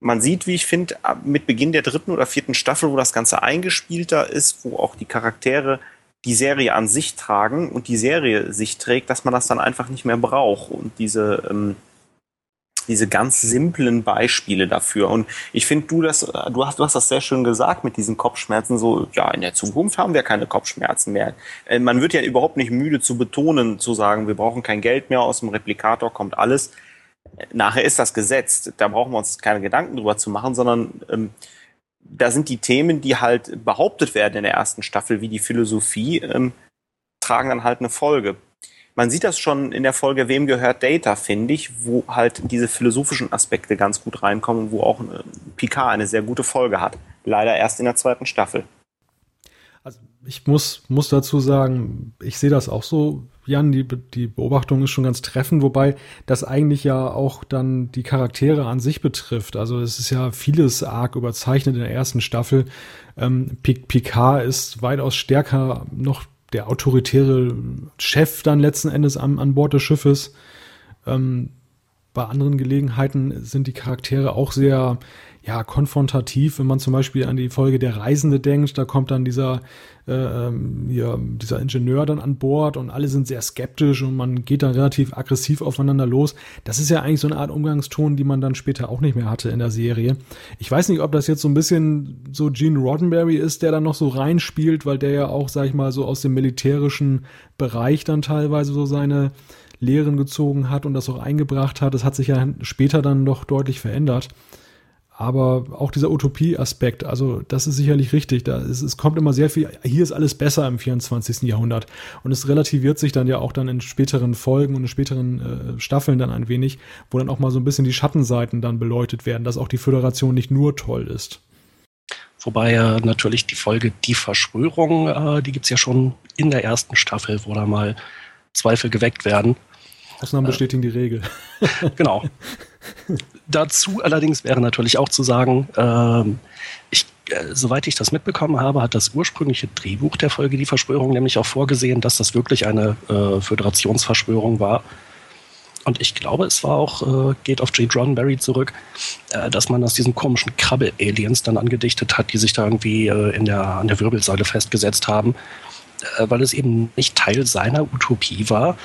Speaker 6: Man sieht, wie ich finde, mit Beginn der dritten oder vierten Staffel, wo das Ganze eingespielter ist, wo auch die Charaktere die Serie an sich tragen und die Serie sich trägt, dass man das dann einfach nicht mehr braucht und diese ähm, diese ganz simplen Beispiele dafür. Und ich finde, du du hast, du hast das sehr schön gesagt mit diesen Kopfschmerzen. So, ja, in der Zukunft haben wir keine Kopfschmerzen mehr. Äh, man wird ja überhaupt nicht müde zu betonen, zu sagen, wir brauchen kein Geld mehr, aus dem Replikator kommt alles. Nachher ist das gesetzt. Da brauchen wir uns keine Gedanken drüber zu machen, sondern ähm, da sind die Themen, die halt behauptet werden in der ersten Staffel, wie die Philosophie, ähm, tragen dann halt eine Folge man sieht das schon in der Folge Wem gehört Data, finde ich, wo halt diese philosophischen Aspekte ganz gut reinkommen, wo auch äh, Picard eine sehr gute Folge hat. Leider erst in der zweiten Staffel.
Speaker 4: Also ich muss, muss dazu sagen, ich sehe das auch so, Jan, die, die Beobachtung ist schon ganz treffend, wobei das eigentlich ja auch dann die Charaktere an sich betrifft. Also es ist ja vieles arg überzeichnet in der ersten Staffel. Ähm, Picard ist weitaus stärker noch der autoritäre Chef dann letzten Endes an, an Bord des Schiffes. Ähm, bei anderen Gelegenheiten sind die Charaktere auch sehr ja, konfrontativ, wenn man zum Beispiel an die Folge Der Reisende denkt, da kommt dann dieser, äh, ähm, ja, dieser Ingenieur dann an Bord und alle sind sehr skeptisch und man geht dann relativ aggressiv aufeinander los. Das ist ja eigentlich so eine Art Umgangston, die man dann später auch nicht mehr hatte in der Serie. Ich weiß nicht, ob das jetzt so ein bisschen so Gene Roddenberry ist, der dann noch so reinspielt, weil der ja auch, sag ich mal, so aus dem militärischen Bereich dann teilweise so seine Lehren gezogen hat und das auch eingebracht hat. Das hat sich ja später dann doch deutlich verändert. Aber auch dieser Utopie-Aspekt, also das ist sicherlich richtig. Da ist, es kommt immer sehr viel, hier ist alles besser im 24. Jahrhundert. Und es relativiert sich dann ja auch dann in späteren Folgen und in späteren äh, Staffeln dann ein wenig, wo dann auch mal so ein bisschen die Schattenseiten dann beleuchtet werden, dass auch die Föderation nicht nur toll ist.
Speaker 5: Wobei ja natürlich die Folge Die Verschwörung, äh, die gibt's ja schon in der ersten Staffel, wo da mal Zweifel geweckt werden.
Speaker 4: Ausnahmen bestätigen die Regel.
Speaker 5: genau. <laughs> Dazu allerdings wäre natürlich auch zu sagen, ähm, ich, äh, soweit ich das mitbekommen habe, hat das ursprüngliche Drehbuch der Folge Die Verschwörung nämlich auch vorgesehen, dass das wirklich eine äh, Föderationsverschwörung war. Und ich glaube, es war auch, äh, geht auf J. Roddenberry zurück, äh, dass man aus diesen komischen Krabbel-Aliens dann angedichtet hat, die sich da irgendwie äh, in der, an der Wirbelsäule festgesetzt haben, äh, weil es eben nicht Teil seiner Utopie war,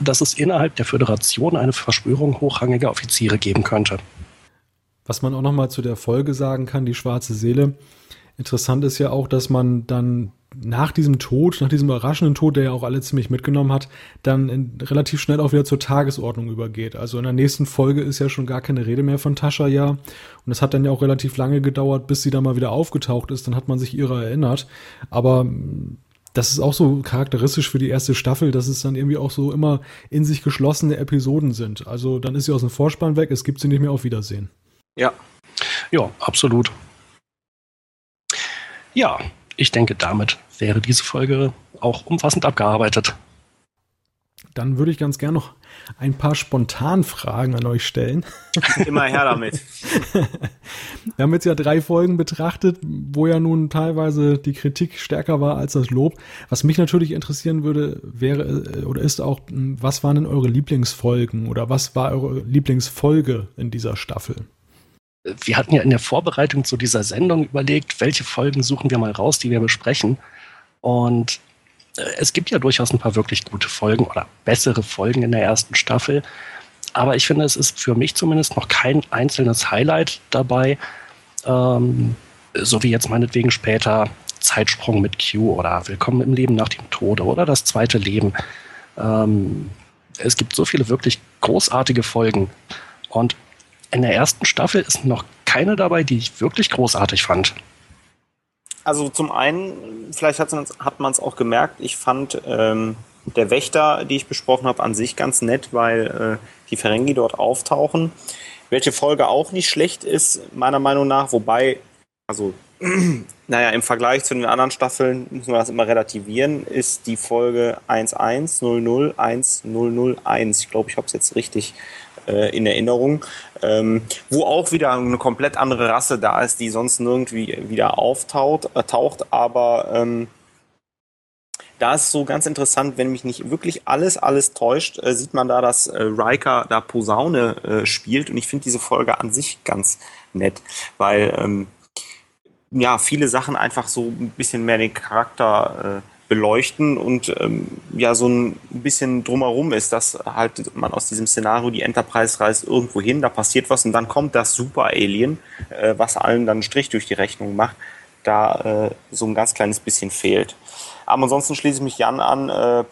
Speaker 5: dass es innerhalb der Föderation eine Verschwörung hochrangiger Offiziere geben könnte.
Speaker 4: Was man auch noch mal zu der Folge sagen kann, die schwarze Seele. Interessant ist ja auch, dass man dann nach diesem Tod, nach diesem überraschenden Tod, der ja auch alle ziemlich mitgenommen hat, dann in, relativ schnell auch wieder zur Tagesordnung übergeht. Also in der nächsten Folge ist ja schon gar keine Rede mehr von Tascha ja. Und es hat dann ja auch relativ lange gedauert, bis sie dann mal wieder aufgetaucht ist. Dann hat man sich ihrer erinnert. Aber das ist auch so charakteristisch für die erste Staffel, dass es dann irgendwie auch so immer in sich geschlossene Episoden sind. Also dann ist sie aus dem Vorspann weg, es gibt sie nicht mehr auf Wiedersehen.
Speaker 5: Ja. Ja, absolut. Ja, ich denke, damit wäre diese Folge auch umfassend abgearbeitet.
Speaker 4: Dann würde ich ganz gern noch ein paar Spontanfragen an euch stellen. <laughs>
Speaker 6: Immer her damit. <laughs>
Speaker 4: Wir haben jetzt ja drei Folgen betrachtet, wo ja nun teilweise die Kritik stärker war als das Lob. Was mich natürlich interessieren würde, wäre äh, oder ist auch, hm, was waren denn eure Lieblingsfolgen oder was war eure Lieblingsfolge in dieser Staffel?
Speaker 5: Wir hatten ja in der Vorbereitung zu dieser Sendung überlegt, welche Folgen suchen wir mal raus, die wir besprechen. Und es gibt ja durchaus ein paar wirklich gute Folgen oder bessere Folgen in der ersten Staffel. Aber ich finde, es ist für mich zumindest noch kein einzelnes Highlight dabei. Ähm, so wie jetzt meinetwegen später Zeitsprung mit Q oder Willkommen im Leben nach dem Tode oder das zweite Leben. Ähm, es gibt so viele wirklich großartige Folgen. Und in der ersten Staffel ist noch keine dabei, die ich wirklich großartig fand.
Speaker 6: Also zum einen, vielleicht hat man es auch gemerkt, ich fand ähm, der Wächter, die ich besprochen habe, an sich ganz nett, weil äh, die Ferengi dort auftauchen. Welche Folge auch nicht schlecht ist, meiner Meinung nach, wobei, also, <clears throat> naja, im Vergleich zu den anderen Staffeln müssen wir das immer relativieren, ist die Folge 11.00.1001. Ich glaube, ich habe es jetzt richtig äh, in Erinnerung, ähm, wo auch wieder eine komplett andere Rasse da ist, die sonst nirgendwie wieder auftaucht, äh, taucht, aber ähm, da ist so ganz interessant, wenn mich nicht wirklich alles, alles täuscht, äh, sieht man da, dass äh, Riker da Posaune äh, spielt. Und ich finde diese Folge an sich ganz nett, weil ähm, ja viele Sachen einfach so ein bisschen mehr den Charakter äh, beleuchten und ähm, ja so ein bisschen drumherum ist, dass halt man aus diesem Szenario die Enterprise reist irgendwo hin, da passiert was und dann kommt das Super Alien, äh, was allen dann einen Strich durch die Rechnung macht, da äh, so ein ganz kleines bisschen fehlt. Aber ansonsten schließe ich mich Jan an. Äh,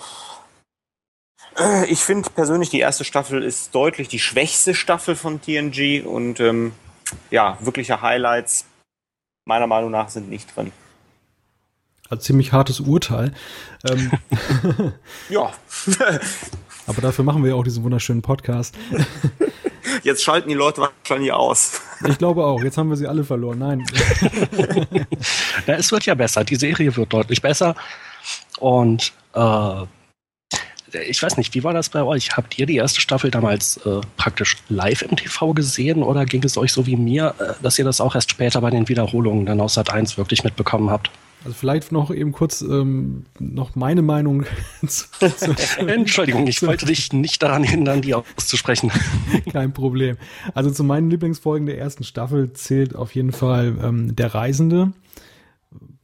Speaker 6: ich finde persönlich, die erste Staffel ist deutlich die schwächste Staffel von TNG und ähm, ja, wirkliche Highlights meiner Meinung nach sind nicht drin.
Speaker 4: Also ziemlich hartes Urteil. Ähm, <laughs> <laughs>
Speaker 6: ja.
Speaker 4: aber dafür machen wir ja auch diesen wunderschönen Podcast. <laughs>
Speaker 6: Jetzt schalten die Leute wahrscheinlich aus.
Speaker 4: Ich glaube auch. Jetzt haben wir sie alle verloren. Nein.
Speaker 5: ja, es wird ja besser. Die Serie wird deutlich besser. Und äh, ich weiß nicht, wie war das bei euch? Habt ihr die erste Staffel damals äh, praktisch live im TV gesehen oder ging es euch so wie mir, äh, dass ihr das auch erst später bei den Wiederholungen dann aus Sat 1 wirklich mitbekommen habt?
Speaker 4: Also vielleicht noch eben kurz ähm, noch meine Meinung. <laughs>
Speaker 5: zu, <laughs> Entschuldigung, ich wollte dich nicht daran hindern, die auszusprechen. <laughs>
Speaker 4: Kein Problem. Also zu meinen Lieblingsfolgen der ersten Staffel zählt auf jeden Fall ähm, Der Reisende,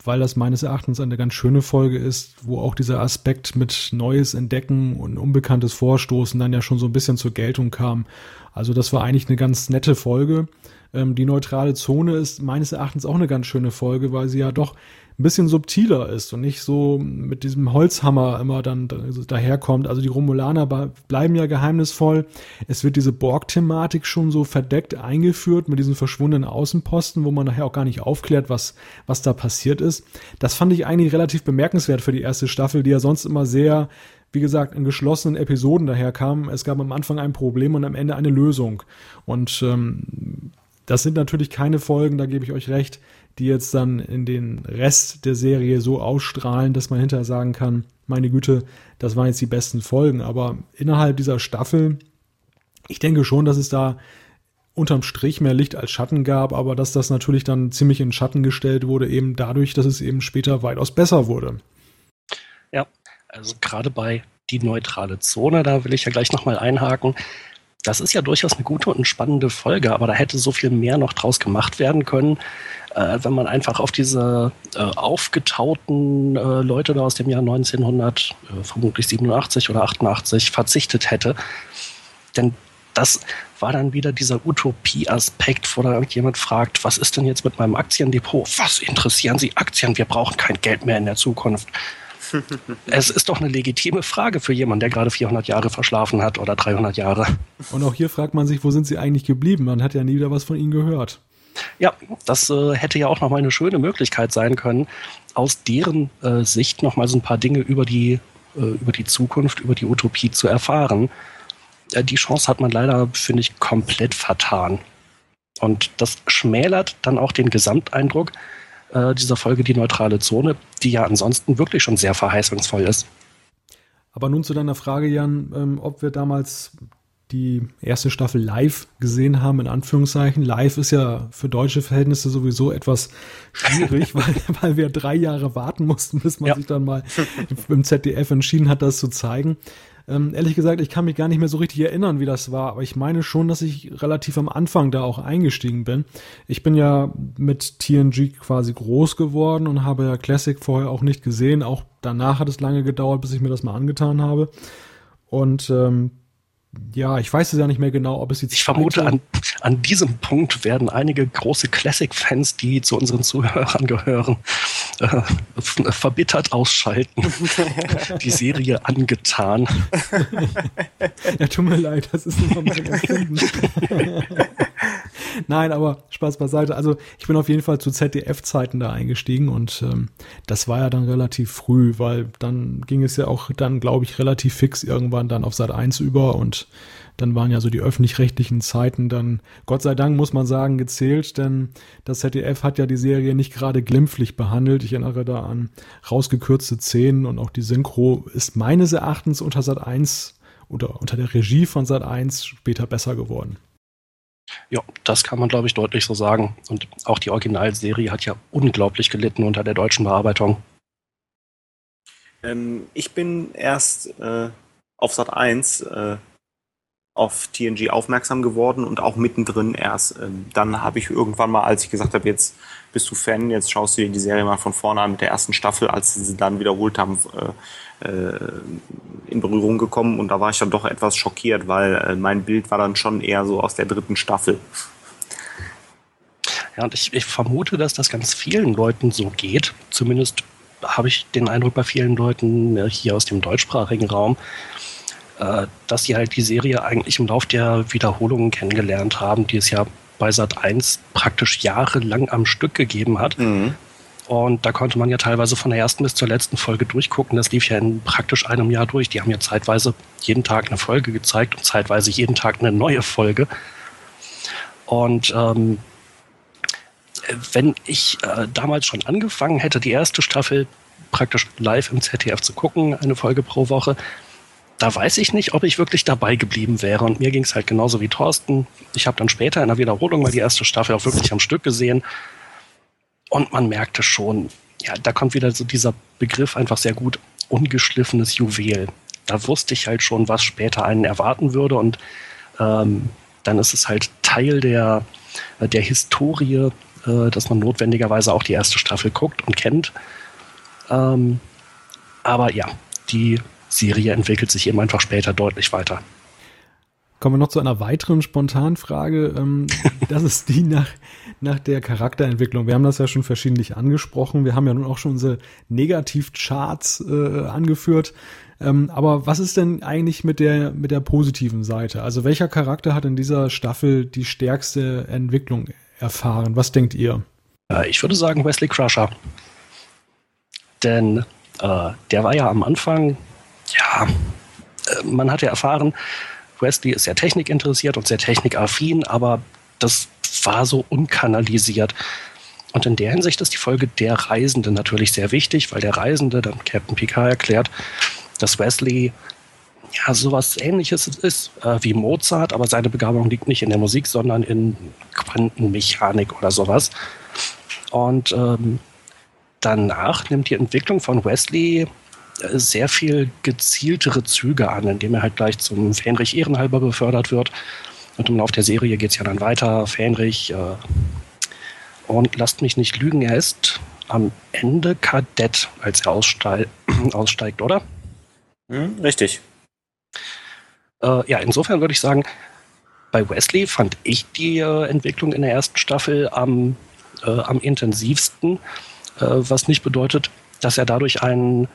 Speaker 4: weil das meines Erachtens eine ganz schöne Folge ist, wo auch dieser Aspekt mit Neues entdecken und unbekanntes Vorstoßen dann ja schon so ein bisschen zur Geltung kam. Also das war eigentlich eine ganz nette Folge. Ähm, die neutrale Zone ist meines Erachtens auch eine ganz schöne Folge, weil sie ja doch ein bisschen subtiler ist und nicht so mit diesem Holzhammer immer dann daherkommt. Also die Romulaner bleiben ja geheimnisvoll. Es wird diese Borg-Thematik schon so verdeckt eingeführt mit diesen verschwundenen Außenposten, wo man nachher auch gar nicht aufklärt, was, was da passiert ist. Das fand ich eigentlich relativ bemerkenswert für die erste Staffel, die ja sonst immer sehr wie gesagt, in geschlossenen Episoden daherkam. Es gab am Anfang ein Problem und am Ende eine Lösung. Und ähm, das sind natürlich keine Folgen, da gebe ich euch recht, die jetzt dann in den Rest der Serie so ausstrahlen, dass man hinterher sagen kann, meine Güte, das waren jetzt die besten Folgen. Aber innerhalb dieser Staffel, ich denke schon, dass es da unterm Strich mehr Licht als Schatten gab, aber dass das natürlich dann ziemlich in Schatten gestellt wurde, eben dadurch, dass es eben später weitaus besser wurde.
Speaker 5: Ja, also gerade bei die neutrale Zone, da will ich ja gleich nochmal einhaken. Das ist ja durchaus eine gute und spannende Folge, aber da hätte so viel mehr noch draus gemacht werden können äh, wenn man einfach auf diese äh, aufgetauten äh, Leute da aus dem Jahr 1900, äh, vermutlich 87 oder 88, verzichtet hätte. Denn das war dann wieder dieser Utopie-Aspekt, wo da irgendjemand fragt, was ist denn jetzt mit meinem Aktiendepot? Was interessieren Sie Aktien? Wir brauchen kein Geld mehr in der Zukunft. <laughs> es ist doch eine legitime Frage für jemanden, der gerade 400 Jahre verschlafen hat oder 300 Jahre.
Speaker 4: Und auch hier fragt man sich, wo sind sie eigentlich geblieben? Man hat ja nie wieder was von ihnen gehört.
Speaker 5: Ja, das äh, hätte ja auch nochmal eine schöne Möglichkeit sein können, aus deren äh, Sicht nochmal so ein paar Dinge über die, äh, über die Zukunft, über die Utopie zu erfahren. Äh, die Chance hat man leider, finde ich, komplett vertan. Und das schmälert dann auch den Gesamteindruck äh, dieser Folge Die neutrale Zone, die ja ansonsten wirklich schon sehr verheißungsvoll ist.
Speaker 4: Aber nun zu deiner Frage, Jan, ähm, ob wir damals die erste Staffel live gesehen haben, in Anführungszeichen. Live ist ja für deutsche Verhältnisse sowieso etwas schwierig, <laughs> weil, weil wir drei Jahre warten mussten, bis man ja. sich dann mal im ZDF entschieden hat, das zu zeigen. Ähm, ehrlich gesagt, ich kann mich gar nicht mehr so richtig erinnern, wie das war, aber ich meine schon, dass ich relativ am Anfang da auch eingestiegen bin. Ich bin ja mit TNG quasi groß geworden und habe ja Classic vorher auch nicht gesehen. Auch danach hat es lange gedauert, bis ich mir das mal angetan habe. Und ähm, ja, ich weiß es ja nicht mehr genau, ob es jetzt.
Speaker 5: Ich vermute, an, an diesem Punkt werden einige große Classic-Fans, die zu unseren Zuhörern gehören, äh, verbittert ausschalten. <laughs> Die Serie angetan. <laughs>
Speaker 4: ja, tut mir leid, das ist immer mein Empfinden. <laughs> Nein, aber Spaß beiseite. Also ich bin auf jeden Fall zu ZDF-Zeiten da eingestiegen und ähm, das war ja dann relativ früh, weil dann ging es ja auch dann, glaube ich, relativ fix irgendwann dann auf Sat 1 über und dann waren ja so die öffentlich-rechtlichen Zeiten dann, Gott sei Dank muss man sagen, gezählt, denn das ZDF hat ja die Serie nicht gerade glimpflich behandelt. Ich erinnere da an rausgekürzte Szenen und auch die Synchro ist meines Erachtens unter Sat 1 oder unter der Regie von Sat 1 später besser geworden.
Speaker 5: Ja, das kann man, glaube ich, deutlich so sagen. Und auch die Originalserie hat ja unglaublich gelitten unter der deutschen Bearbeitung.
Speaker 6: Ähm, ich bin erst äh, auf Sat 1 äh, auf TNG aufmerksam geworden und auch mittendrin erst. Ähm, dann habe ich irgendwann mal, als ich gesagt habe, jetzt bist du Fan, jetzt schaust du dir die Serie mal von vorne an mit der ersten Staffel, als sie sie dann wiederholt haben, äh, äh, in Berührung gekommen und da war ich dann doch etwas schockiert, weil äh, mein Bild war dann schon eher so aus der dritten Staffel.
Speaker 5: Ja, und ich, ich vermute, dass das ganz vielen Leuten so geht. Zumindest habe ich den Eindruck bei vielen Leuten hier aus dem deutschsprachigen Raum, dass sie halt die Serie eigentlich im Lauf der Wiederholungen kennengelernt haben, die es ja bei Sat 1 praktisch jahrelang am Stück gegeben hat. Mhm. Und da konnte man ja teilweise von der ersten bis zur letzten Folge durchgucken. Das lief ja in praktisch einem Jahr durch. Die haben ja zeitweise jeden Tag eine Folge gezeigt und zeitweise jeden Tag eine neue Folge. Und ähm, wenn ich äh, damals schon angefangen hätte, die erste Staffel praktisch live im ZDF zu gucken, eine Folge pro Woche, da weiß ich nicht, ob ich wirklich dabei geblieben wäre. Und mir ging es halt genauso wie Thorsten. Ich habe dann später in der Wiederholung mal die erste Staffel auch wirklich am Stück gesehen. Und man merkte schon, ja, da kommt wieder so dieser Begriff einfach sehr gut, ungeschliffenes Juwel. Da wusste ich halt schon, was später einen erwarten würde. Und ähm, dann ist es halt Teil der, der Historie, äh, dass man notwendigerweise auch die erste Staffel guckt und kennt. Ähm, aber ja, die Serie entwickelt sich eben einfach später deutlich weiter.
Speaker 4: Kommen wir noch zu einer weiteren Spontanfrage. Ähm, <laughs> das ist die nach, nach der Charakterentwicklung. Wir haben das ja schon verschiedentlich angesprochen. Wir haben ja nun auch schon unsere Negativcharts äh, angeführt. Ähm, aber was ist denn eigentlich mit der, mit der positiven Seite? Also welcher Charakter hat in dieser Staffel die stärkste Entwicklung erfahren? Was denkt ihr?
Speaker 5: Ich würde sagen Wesley Crusher. Denn äh, der war ja am Anfang ja, äh, man hat ja erfahren, Wesley ist sehr technikinteressiert und sehr technikaffin, aber das war so unkanalisiert. Und in der Hinsicht ist die Folge Der Reisende natürlich sehr wichtig, weil der Reisende dann Captain Picard erklärt, dass Wesley ja sowas ähnliches ist äh, wie Mozart, aber seine Begabung liegt nicht in der Musik, sondern in Quantenmechanik oder sowas. Und ähm, danach nimmt die Entwicklung von Wesley sehr viel gezieltere Züge an, indem er halt gleich zum Fähnrich Ehrenhalber befördert wird. Und im Laufe der Serie geht es ja dann weiter. Fähnrich äh, und lasst mich nicht lügen, er ist am Ende Kadett, als er aussteig <clears throat> aussteigt, oder?
Speaker 6: Hm, richtig.
Speaker 5: Äh, ja, insofern würde ich sagen, bei Wesley fand ich die äh, Entwicklung in der ersten Staffel am, äh, am intensivsten, äh, was nicht bedeutet, dass er dadurch einen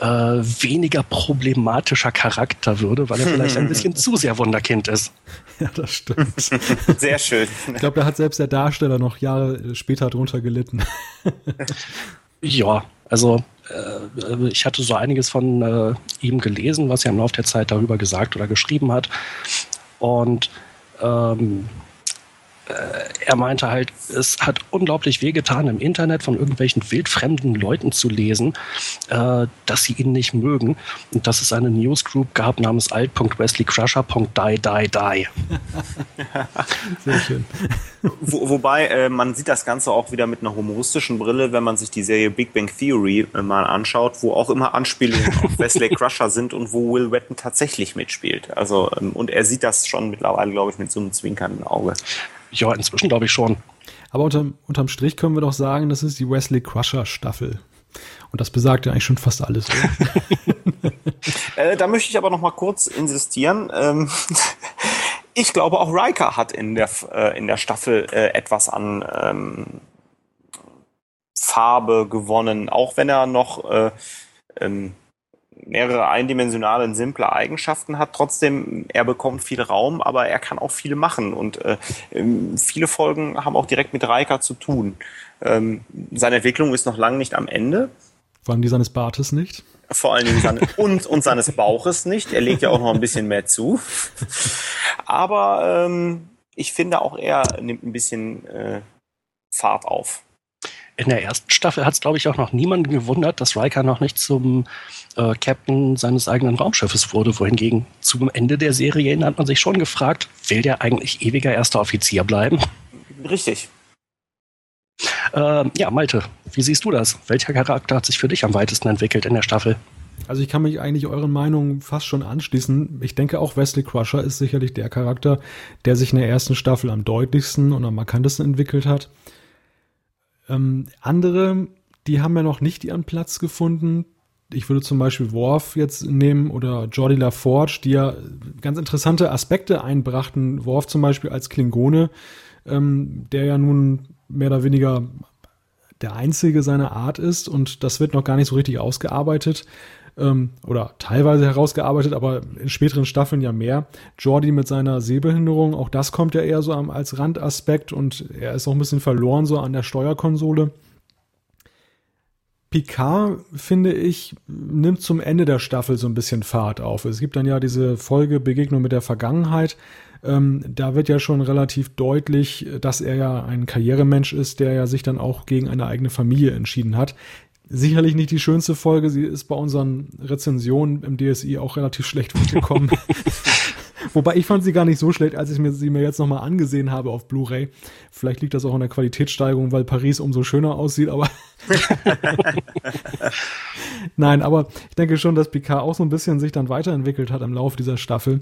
Speaker 5: äh, weniger problematischer Charakter würde, weil er vielleicht ein <laughs> bisschen zu sehr Wunderkind ist.
Speaker 4: Ja, das stimmt. <laughs>
Speaker 6: Sehr schön.
Speaker 4: Ich glaube, da hat selbst der Darsteller noch Jahre später drunter gelitten. <laughs>
Speaker 5: ja, also äh, ich hatte so einiges von äh, ihm gelesen, was er im Laufe der Zeit darüber gesagt oder geschrieben hat. Und ähm, äh, er meinte halt, es hat unglaublich wehgetan, im Internet von irgendwelchen wildfremden Leuten zu lesen, äh, dass sie ihn nicht mögen und dass es eine Newsgroup gab namens alt.wesleycrusher.die, <laughs>
Speaker 4: Sehr schön.
Speaker 6: Wo, wobei, äh, man sieht das Ganze auch wieder mit einer humoristischen Brille, wenn man sich die Serie Big Bang Theory äh, mal anschaut, wo auch immer Anspielungen <laughs> auf Wesley Crusher sind und wo Will Wetton tatsächlich mitspielt. Also, ähm, und er sieht das schon mittlerweile, glaube ich, mit so einem zwinkernden Auge.
Speaker 5: Ja, inzwischen glaube ich schon.
Speaker 4: Aber unterm, unterm Strich können wir doch sagen, das ist die Wesley Crusher Staffel. Und das besagt ja eigentlich schon fast alles. <laughs>
Speaker 6: äh, da möchte ich aber noch mal kurz insistieren. Ähm, <laughs> ich glaube, auch Riker hat in der, äh, in der Staffel äh, etwas an ähm, Farbe gewonnen, auch wenn er noch äh, ähm, mehrere eindimensionale, simple Eigenschaften hat. Trotzdem, er bekommt viel Raum, aber er kann auch viel machen. Und äh, ähm, viele Folgen haben auch direkt mit Reika zu tun. Ähm, seine Entwicklung ist noch lange nicht am Ende.
Speaker 4: Vor allem die seines Bartes nicht.
Speaker 6: Vor allen Dingen seine, <laughs> und, und seines Bauches nicht. Er legt ja auch noch ein bisschen mehr zu. Aber ähm, ich finde auch er nimmt ein bisschen äh, Fahrt auf.
Speaker 5: In der ersten Staffel hat es, glaube ich, auch noch niemanden gewundert, dass Riker noch nicht zum äh, Captain seines eigenen Raumschiffes wurde. Wohingegen zum Ende der Serie hat man sich schon gefragt, will der eigentlich ewiger erster Offizier bleiben?
Speaker 6: Richtig.
Speaker 5: Äh, ja, Malte, wie siehst du das? Welcher Charakter hat sich für dich am weitesten entwickelt in der Staffel?
Speaker 4: Also ich kann mich eigentlich euren Meinungen fast schon anschließen. Ich denke auch Wesley Crusher ist sicherlich der Charakter, der sich in der ersten Staffel am deutlichsten und am markantesten entwickelt hat. Ähm, andere, die haben ja noch nicht ihren Platz gefunden. Ich würde zum Beispiel Worf jetzt nehmen oder Jordi LaForge, die ja ganz interessante Aspekte einbrachten. Worf zum Beispiel als Klingone, ähm, der ja nun mehr oder weniger der einzige seiner Art ist und das wird noch gar nicht so richtig ausgearbeitet ähm, oder teilweise herausgearbeitet, aber in späteren Staffeln ja mehr. Jordi mit seiner Sehbehinderung, auch das kommt ja eher so als Randaspekt und er ist auch ein bisschen verloren so an der Steuerkonsole. Picard, finde ich, nimmt zum Ende der Staffel so ein bisschen Fahrt auf. Es gibt dann ja diese Folge Begegnung mit der Vergangenheit. Ähm, da wird ja schon relativ deutlich, dass er ja ein Karrieremensch ist, der ja sich dann auch gegen eine eigene Familie entschieden hat. Sicherlich nicht die schönste Folge. Sie ist bei unseren Rezensionen im DSI auch relativ schlecht weggekommen. <laughs> Wobei ich fand sie gar nicht so schlecht, als ich mir sie mir jetzt nochmal angesehen habe auf Blu-ray. Vielleicht liegt das auch an der Qualitätssteigerung, weil Paris umso schöner aussieht, aber <laughs> Nein, aber ich denke schon, dass Picard auch so ein bisschen sich dann weiterentwickelt hat im Laufe dieser Staffel.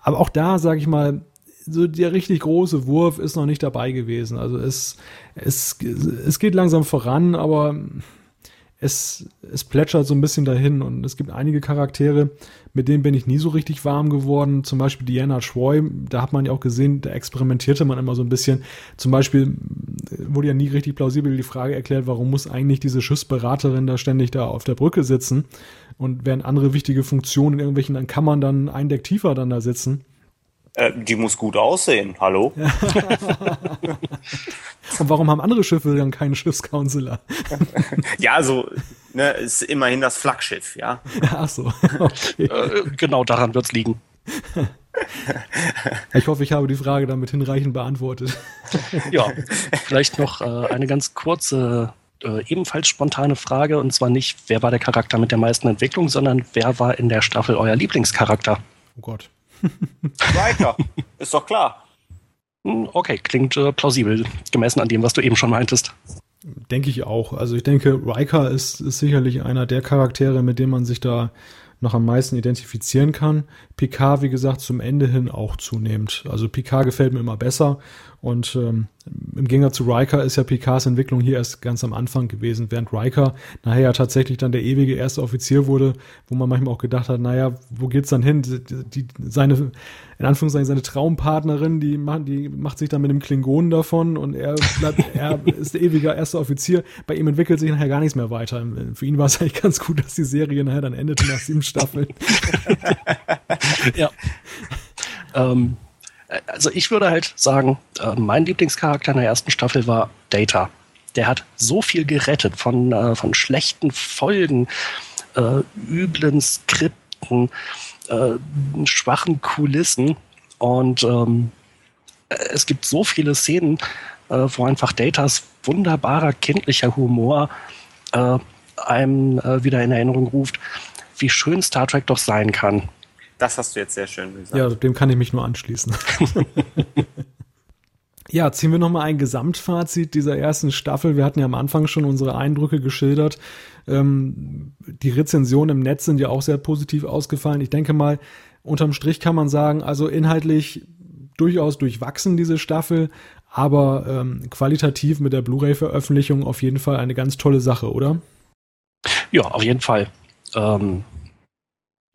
Speaker 4: Aber auch da, sage ich mal, so der richtig große Wurf ist noch nicht dabei gewesen. Also es, es, es geht langsam voran, aber es, es plätschert so ein bisschen dahin und es gibt einige Charaktere, mit denen bin ich nie so richtig warm geworden. Zum Beispiel Diana Troy, da hat man ja auch gesehen, da experimentierte man immer so ein bisschen. Zum Beispiel wurde ja nie richtig plausibel die Frage erklärt, warum muss eigentlich diese Schiffsberaterin da ständig da auf der Brücke sitzen und während andere wichtige Funktionen in irgendwelchen Kammern dann ein Deck tiefer dann da sitzen.
Speaker 6: Äh, die muss gut aussehen, hallo?
Speaker 4: Und warum haben andere Schiffe dann keinen Schiffscounselor?
Speaker 6: ja, also, ne, ist immerhin das Flaggschiff, ja.
Speaker 4: Ach so. Okay.
Speaker 5: Äh, genau daran wird's liegen.
Speaker 4: Ich hoffe, ich habe die Frage damit hinreichend beantwortet.
Speaker 5: ja, vielleicht noch äh, eine ganz kurze, äh, ebenfalls spontane Frage. Und zwar nicht, wer war der Charakter mit der meisten Entwicklung, sondern wer war in der Staffel euer Lieblingscharakter?
Speaker 4: Oh Gott.
Speaker 6: Riker, ist doch klar.
Speaker 5: Hm, okay, klingt äh, plausibel, gemessen an dem, was du eben schon meintest.
Speaker 4: Denke ich auch. Also ich denke, Riker ist, ist sicherlich einer der Charaktere, mit dem man sich da noch am meisten identifizieren kann. Picard, wie gesagt, zum Ende hin auch zunehmend. Also Picard gefällt mir immer besser und ähm, im Gegensatz zu Riker ist ja Picards Entwicklung hier erst ganz am Anfang gewesen, während Riker nachher ja tatsächlich dann der ewige erste Offizier wurde, wo man manchmal auch gedacht hat, naja, wo geht's dann hin? Die, die, seine, in Anführungszeichen, seine Traumpartnerin, die macht, die macht sich dann mit dem Klingonen davon und er bleibt, <laughs> er ist der ewige erste Offizier. Bei ihm entwickelt sich nachher gar nichts mehr weiter. Für ihn war es eigentlich ganz gut, dass die Serie nachher dann endete nach sieben Staffeln. <laughs>
Speaker 5: ja. <laughs> Ähm, also ich würde halt sagen, äh, mein Lieblingscharakter in der ersten Staffel war Data. Der hat so viel gerettet von, äh, von schlechten Folgen, äh, üblen Skripten, äh, schwachen Kulissen und ähm, es gibt so viele Szenen, äh, wo einfach Datas wunderbarer kindlicher Humor äh, einem wieder in Erinnerung ruft, wie schön Star Trek doch sein kann.
Speaker 6: Das hast du jetzt sehr schön gesagt.
Speaker 4: Ja, dem kann ich mich nur anschließen. <laughs> ja, ziehen wir nochmal ein Gesamtfazit dieser ersten Staffel. Wir hatten ja am Anfang schon unsere Eindrücke geschildert. Ähm, die Rezensionen im Netz sind ja auch sehr positiv ausgefallen. Ich denke mal, unterm Strich kann man sagen, also inhaltlich durchaus durchwachsen diese Staffel, aber ähm, qualitativ mit der Blu-ray-Veröffentlichung auf jeden Fall eine ganz tolle Sache, oder?
Speaker 5: Ja, auf jeden Fall. Ähm,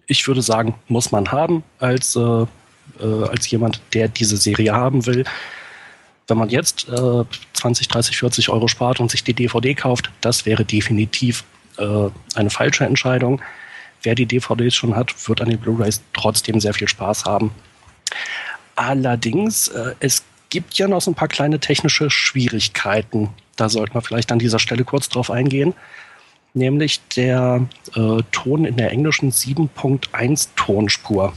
Speaker 5: ich würde sagen, muss man haben als, äh, äh, als jemand, der diese Serie haben will. Wenn man jetzt äh, 20, 30, 40 Euro spart und sich die DVD kauft, das wäre definitiv äh, eine falsche Entscheidung. Wer die DVDs schon hat, wird an den Blu-rays trotzdem sehr viel Spaß haben. Allerdings, äh, es gibt ja noch so ein paar kleine technische Schwierigkeiten. Da sollten wir vielleicht an dieser Stelle kurz drauf eingehen. Nämlich der äh, Ton in der englischen 7.1 Tonspur.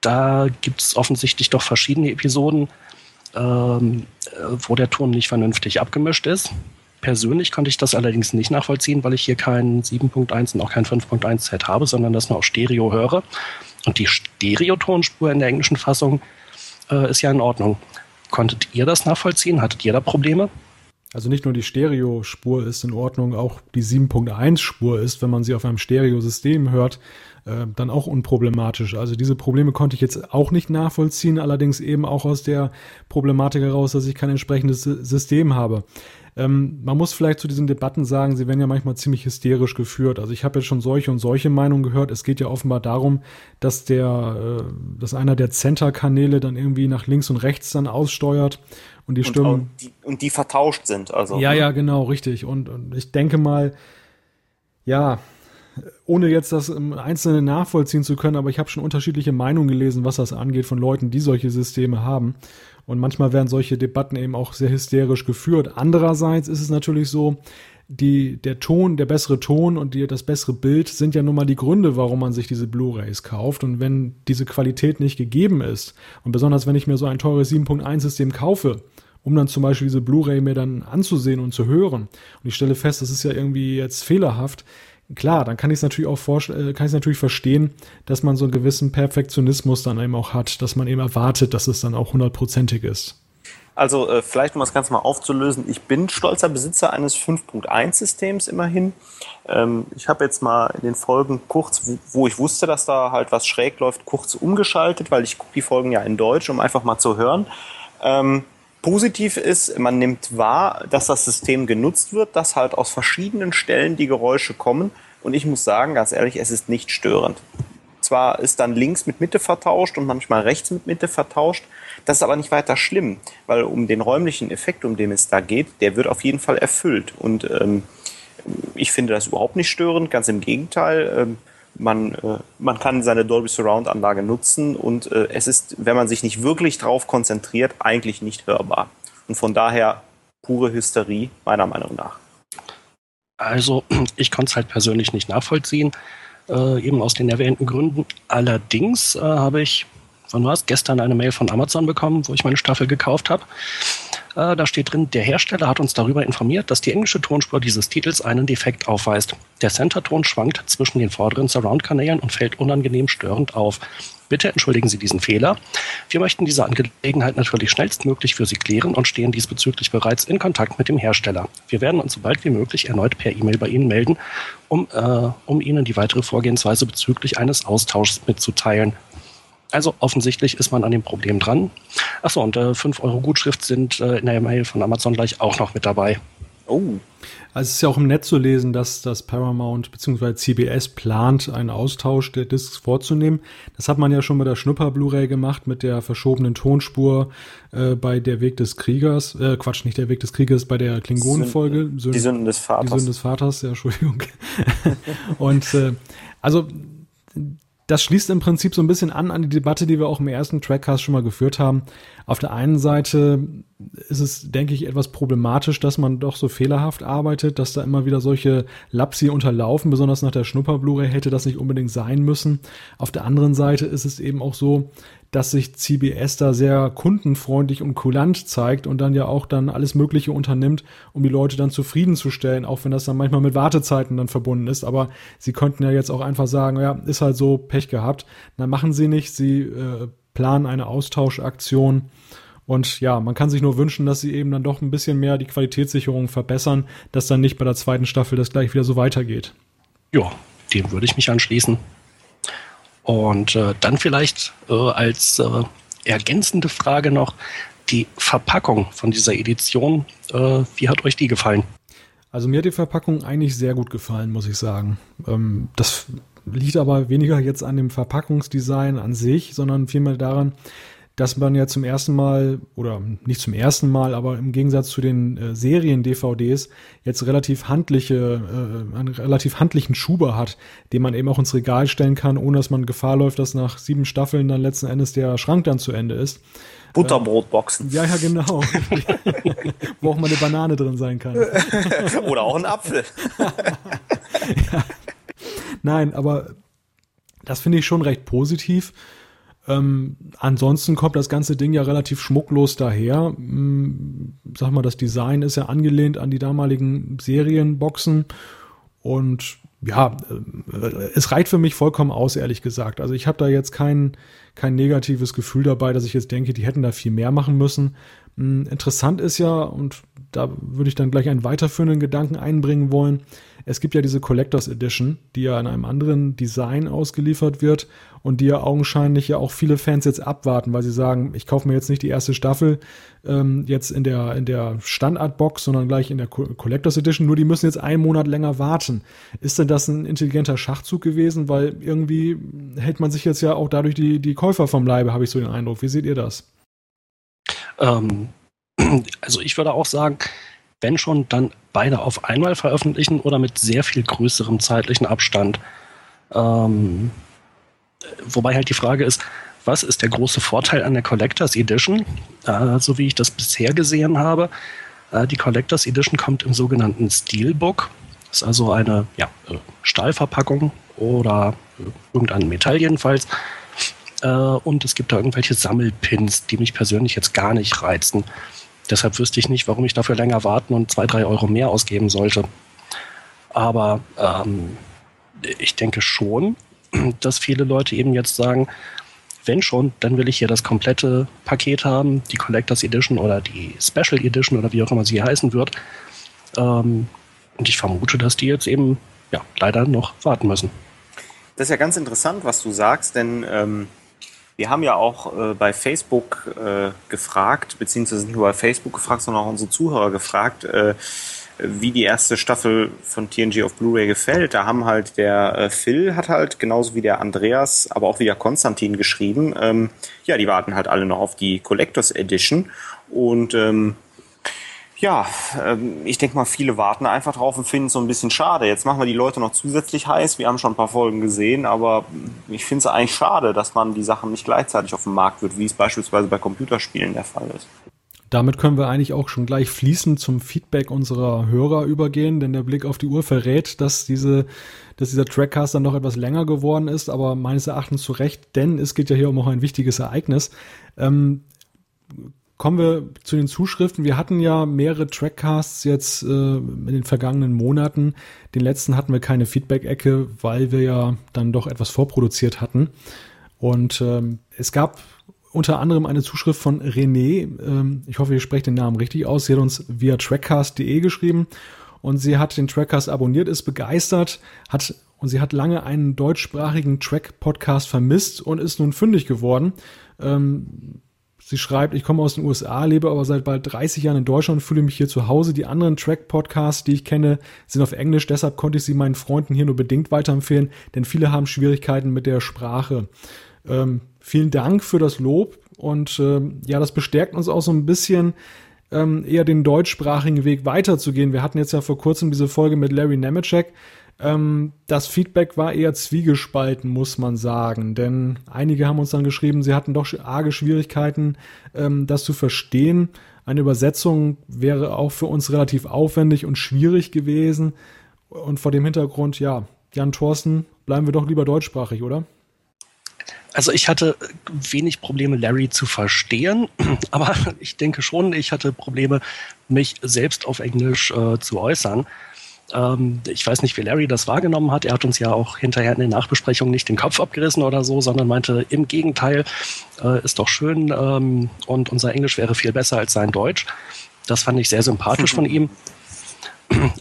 Speaker 5: Da gibt es offensichtlich doch verschiedene Episoden, ähm, äh, wo der Ton nicht vernünftig abgemischt ist. Persönlich konnte ich das allerdings nicht nachvollziehen, weil ich hier kein 7.1 und auch kein 5.1 Set habe, sondern das nur auf Stereo höre. Und die Stereotonspur in der englischen Fassung äh, ist ja in Ordnung. Konntet ihr das nachvollziehen? Hattet ihr da Probleme?
Speaker 4: Also nicht nur die Stereospur ist in Ordnung, auch die 7.1 Spur ist, wenn man sie auf einem Stereosystem hört, äh, dann auch unproblematisch. Also diese Probleme konnte ich jetzt auch nicht nachvollziehen, allerdings eben auch aus der Problematik heraus, dass ich kein entsprechendes System habe. Ähm, man muss vielleicht zu diesen Debatten sagen, sie werden ja manchmal ziemlich hysterisch geführt. Also ich habe jetzt schon solche und solche Meinungen gehört. Es geht ja offenbar darum, dass der, äh, dass einer der Center-Kanäle dann irgendwie nach links und rechts dann aussteuert und die Stimmen
Speaker 6: und die, und die vertauscht sind. Also
Speaker 4: ja, ja, genau, richtig. Und, und ich denke mal, ja, ohne jetzt das im Einzelnen nachvollziehen zu können, aber ich habe schon unterschiedliche Meinungen gelesen, was das angeht von Leuten, die solche Systeme haben. Und manchmal werden solche Debatten eben auch sehr hysterisch geführt. Andererseits ist es natürlich so, die, der Ton, der bessere Ton und die, das bessere Bild sind ja nun mal die Gründe, warum man sich diese Blu-rays kauft. Und wenn diese Qualität nicht gegeben ist, und besonders wenn ich mir so ein teures 7.1-System kaufe, um dann zum Beispiel diese Blu-ray mir dann anzusehen und zu hören, und ich stelle fest, das ist ja irgendwie jetzt fehlerhaft, klar, dann kann ich es natürlich auch äh, kann ich natürlich verstehen, dass man so einen gewissen Perfektionismus dann eben auch hat, dass man eben erwartet, dass es dann auch hundertprozentig ist.
Speaker 6: Also äh, vielleicht um das Ganze mal aufzulösen, ich bin stolzer Besitzer eines 5.1-Systems immerhin. Ähm, ich habe jetzt mal in den Folgen kurz, wo, ich wusste, dass da halt was schräg läuft, kurz umgeschaltet, weil ich gucke die Folgen ja in Deutsch, um einfach mal zu hören. Ähm, Positiv ist, man nimmt wahr, dass das System genutzt wird, dass halt aus verschiedenen Stellen die Geräusche kommen. Und ich muss sagen, ganz ehrlich, es ist nicht störend. Zwar ist dann links mit Mitte vertauscht und manchmal rechts mit Mitte vertauscht. Das ist aber nicht weiter schlimm, weil um den räumlichen Effekt, um den es da geht, der wird auf jeden Fall erfüllt. Und ähm, ich finde das überhaupt nicht störend, ganz im Gegenteil. Ähm, man, äh, man kann seine Dolby Surround Anlage nutzen und äh, es ist, wenn man sich nicht wirklich drauf konzentriert, eigentlich nicht hörbar. Und von daher pure Hysterie, meiner Meinung nach.
Speaker 5: Also, <clears throat> ich konnte es halt persönlich nicht nachvollziehen, äh, eben aus den erwähnten Gründen. Allerdings äh, habe ich, wann war es, gestern eine Mail von Amazon bekommen, wo ich meine Staffel gekauft habe. Äh, da steht drin, der Hersteller hat uns darüber informiert, dass die englische Tonspur dieses Titels einen Defekt aufweist. Der Center-Ton schwankt zwischen den vorderen Surround-Kanälen und fällt unangenehm störend auf. Bitte entschuldigen Sie diesen Fehler. Wir möchten diese Angelegenheit natürlich schnellstmöglich für Sie klären und stehen diesbezüglich bereits in Kontakt mit dem Hersteller. Wir werden uns so bald wie möglich erneut per E-Mail bei Ihnen melden, um, äh, um Ihnen die weitere Vorgehensweise bezüglich eines Austauschs mitzuteilen. Also offensichtlich ist man an dem Problem dran. Achso, und äh, 5 Euro Gutschrift sind äh, in der Mail von Amazon gleich auch noch mit dabei.
Speaker 4: Oh. Also es ist ja auch im Netz zu lesen, dass das Paramount bzw. CBS plant, einen Austausch der Discs vorzunehmen. Das hat man ja schon bei der Schnupper Blu-ray gemacht mit der verschobenen Tonspur äh, bei Der Weg des Kriegers. Äh, Quatsch, nicht Der Weg des Kriegers, bei der Klingonenfolge.
Speaker 6: Die Sünden des Vaters.
Speaker 4: Die Sünden des Vaters, ja, Entschuldigung. <laughs> Und äh, also das schließt im Prinzip so ein bisschen an an die Debatte, die wir auch im ersten Trackcast schon mal geführt haben. Auf der einen Seite ist es, denke ich, etwas problematisch, dass man doch so fehlerhaft arbeitet, dass da immer wieder solche Lapsi unterlaufen, besonders nach der Schnupper-Blu-ray hätte das nicht unbedingt sein müssen. Auf der anderen Seite ist es eben auch so, dass sich CBS da sehr kundenfreundlich und kulant zeigt und dann ja auch dann alles Mögliche unternimmt, um die Leute dann zufriedenzustellen, auch wenn das dann manchmal mit Wartezeiten dann verbunden ist. Aber sie könnten ja jetzt auch einfach sagen, ja, ist halt so Pech gehabt. Dann machen sie nicht, sie äh, planen eine Austauschaktion. Und ja, man kann sich nur wünschen, dass sie eben dann doch ein bisschen mehr die Qualitätssicherung verbessern, dass dann nicht bei der zweiten Staffel das gleich wieder so weitergeht.
Speaker 5: Ja, dem würde ich mich anschließen. Und äh, dann vielleicht äh, als äh, ergänzende Frage noch die Verpackung von dieser Edition. Äh, wie hat euch die gefallen?
Speaker 4: Also mir hat die Verpackung eigentlich sehr gut gefallen, muss ich sagen. Ähm, das liegt aber weniger jetzt an dem Verpackungsdesign an sich, sondern vielmehr daran, dass man ja zum ersten Mal, oder nicht zum ersten Mal, aber im Gegensatz zu den äh, Serien-DVDs jetzt relativ handliche, äh, einen relativ handlichen Schuber hat, den man eben auch ins Regal stellen kann, ohne dass man Gefahr läuft, dass nach sieben Staffeln dann letzten Endes der Schrank dann zu Ende ist.
Speaker 6: Butterbrotboxen.
Speaker 4: Ja, ja, genau. <laughs> Wo auch mal eine Banane drin sein kann. <laughs>
Speaker 6: Oder auch ein Apfel. <laughs>
Speaker 4: ja. Nein, aber das finde ich schon recht positiv. Ähm, ansonsten kommt das ganze Ding ja relativ schmucklos daher. Hm, sag mal, das Design ist ja angelehnt an die damaligen Serienboxen und ja, äh, es reicht für mich vollkommen aus, ehrlich gesagt. Also ich habe da jetzt kein, kein negatives Gefühl dabei, dass ich jetzt denke, die hätten da viel mehr machen müssen. Hm, interessant ist ja, und da würde ich dann gleich einen weiterführenden Gedanken einbringen wollen, es gibt ja diese Collectors Edition, die ja in einem anderen Design ausgeliefert wird und die ja augenscheinlich ja auch viele Fans jetzt abwarten, weil sie sagen, ich kaufe mir jetzt nicht die erste Staffel ähm, jetzt in der, in der Standardbox, sondern gleich in der Collectors Edition, nur die müssen jetzt einen Monat länger warten. Ist denn das ein intelligenter Schachzug gewesen? Weil irgendwie hält man sich jetzt ja auch dadurch die, die Käufer vom Leibe, habe ich so den Eindruck. Wie seht ihr das?
Speaker 5: Ähm, <clears throat> also ich würde auch sagen, wenn schon, dann beide auf einmal veröffentlichen oder mit sehr viel größerem zeitlichen Abstand. Ähm, wobei halt die Frage ist, was ist der große Vorteil an der Collectors Edition? Äh, so wie ich das bisher gesehen habe, äh, die Collectors Edition kommt im sogenannten Steelbook. Das ist also eine ja, äh, Stahlverpackung oder äh, irgendein Metall jedenfalls. Äh, und es gibt da irgendwelche Sammelpins, die mich persönlich jetzt gar nicht reizen. Deshalb wüsste ich nicht, warum ich dafür länger warten und zwei, drei Euro mehr ausgeben sollte. Aber ähm, ich denke schon, <clears throat> dass viele Leute eben jetzt sagen, wenn schon, dann will ich hier das komplette Paket haben, die Collectors Edition oder die Special Edition oder wie auch immer sie heißen wird. Ähm, und ich vermute, dass die jetzt eben ja, leider noch warten müssen.
Speaker 6: Das ist ja ganz interessant, was du sagst, denn ähm, wir haben ja auch äh, bei Facebook äh, gefragt, beziehungsweise nicht nur bei Facebook gefragt, sondern auch unsere Zuhörer gefragt, äh, wie die erste Staffel von TNG auf Blu-ray gefällt. Da haben halt der äh, Phil hat halt genauso wie der Andreas, aber auch wie der Konstantin geschrieben. Ähm, ja, die warten halt alle noch auf die Collectors Edition und ähm, ja, ähm, ich denke mal, viele warten einfach drauf und finden es so ein bisschen schade. Jetzt machen wir die Leute noch zusätzlich heiß. Wir haben schon ein paar Folgen gesehen, aber ich finde es eigentlich schade, dass man die Sachen nicht gleichzeitig auf den Markt wird, wie es beispielsweise bei Computerspielen der Fall ist.
Speaker 4: Damit können wir eigentlich auch schon gleich fließend zum Feedback unserer Hörer übergehen, denn der Blick auf die Uhr verrät, dass diese, dass dieser Trackcast dann noch etwas länger geworden ist, aber meines Erachtens zu Recht, denn es geht ja hier um auch ein wichtiges Ereignis. Ähm, Kommen wir zu den Zuschriften. Wir hatten ja mehrere Trackcasts jetzt äh, in den vergangenen Monaten. Den letzten hatten wir keine Feedback-Ecke, weil wir ja dann doch etwas vorproduziert hatten. Und ähm, es gab unter anderem eine Zuschrift von René. Ähm, ich hoffe, ihr sprecht den Namen richtig aus. Sie hat uns via trackcast.de geschrieben und sie hat den Trackcast abonniert, ist begeistert, hat und sie hat lange einen deutschsprachigen Track-Podcast vermisst und ist nun fündig geworden. Ähm, Sie schreibt, ich komme aus den USA, lebe aber seit bald 30 Jahren in Deutschland und fühle mich hier zu Hause. Die anderen Track-Podcasts, die ich kenne, sind auf Englisch. Deshalb konnte ich sie meinen Freunden hier nur bedingt weiterempfehlen, denn viele haben Schwierigkeiten mit der Sprache. Ähm, vielen Dank für das Lob und ähm, ja, das bestärkt uns auch so ein bisschen, ähm, eher den deutschsprachigen Weg weiterzugehen. Wir hatten jetzt ja vor kurzem diese Folge mit Larry Nemeczek, ähm, das Feedback war eher zwiegespalten, muss man sagen. Denn einige haben uns dann geschrieben, sie hatten doch arge Schwierigkeiten, ähm, das zu verstehen. Eine Übersetzung wäre auch für uns relativ aufwendig und schwierig gewesen. Und vor dem Hintergrund, ja, Jan Thorsten, bleiben wir doch lieber deutschsprachig, oder?
Speaker 5: Also ich hatte wenig Probleme, Larry zu verstehen, <clears throat> aber ich denke schon, ich hatte Probleme, mich selbst auf Englisch äh, zu äußern. Ähm, ich weiß nicht, wie Larry das wahrgenommen hat. Er hat uns ja auch hinterher in den Nachbesprechungen nicht den Kopf abgerissen oder so, sondern meinte, im Gegenteil, äh, ist doch schön ähm, und unser Englisch wäre viel besser als sein Deutsch. Das fand ich sehr sympathisch von <laughs> ihm.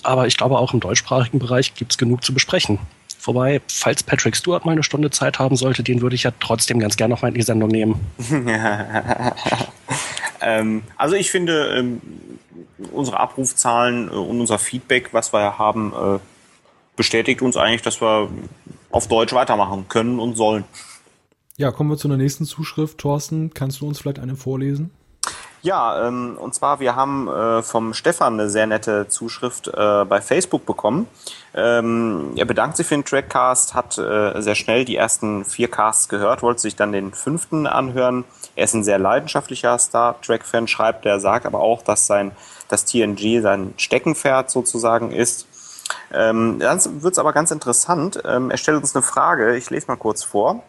Speaker 5: Aber ich glaube, auch im deutschsprachigen Bereich gibt es genug zu besprechen. Wobei, falls Patrick Stewart mal eine Stunde Zeit haben sollte, den würde ich ja trotzdem ganz gerne noch mal in die Sendung nehmen. <laughs> <laughs>
Speaker 6: ähm, also ich finde, ähm, unsere Abrufzahlen äh, und unser Feedback, was wir haben, äh, bestätigt uns eigentlich, dass wir auf Deutsch weitermachen können und sollen.
Speaker 4: Ja, kommen wir zu der nächsten Zuschrift. Thorsten, kannst du uns vielleicht eine vorlesen?
Speaker 6: Ja, ähm, und zwar, wir haben äh, vom Stefan eine sehr nette Zuschrift äh, bei Facebook bekommen. Ähm, er bedankt sich für den Trackcast, hat äh, sehr schnell die ersten vier Casts gehört, wollte sich dann den fünften anhören. Er ist ein sehr leidenschaftlicher Star Trek-Fan, schreibt er, sagt aber auch, dass sein das TNG sein Steckenpferd sozusagen ist. Ähm, dann wird es aber ganz interessant. Ähm, er stellt uns eine Frage, ich lese mal kurz vor.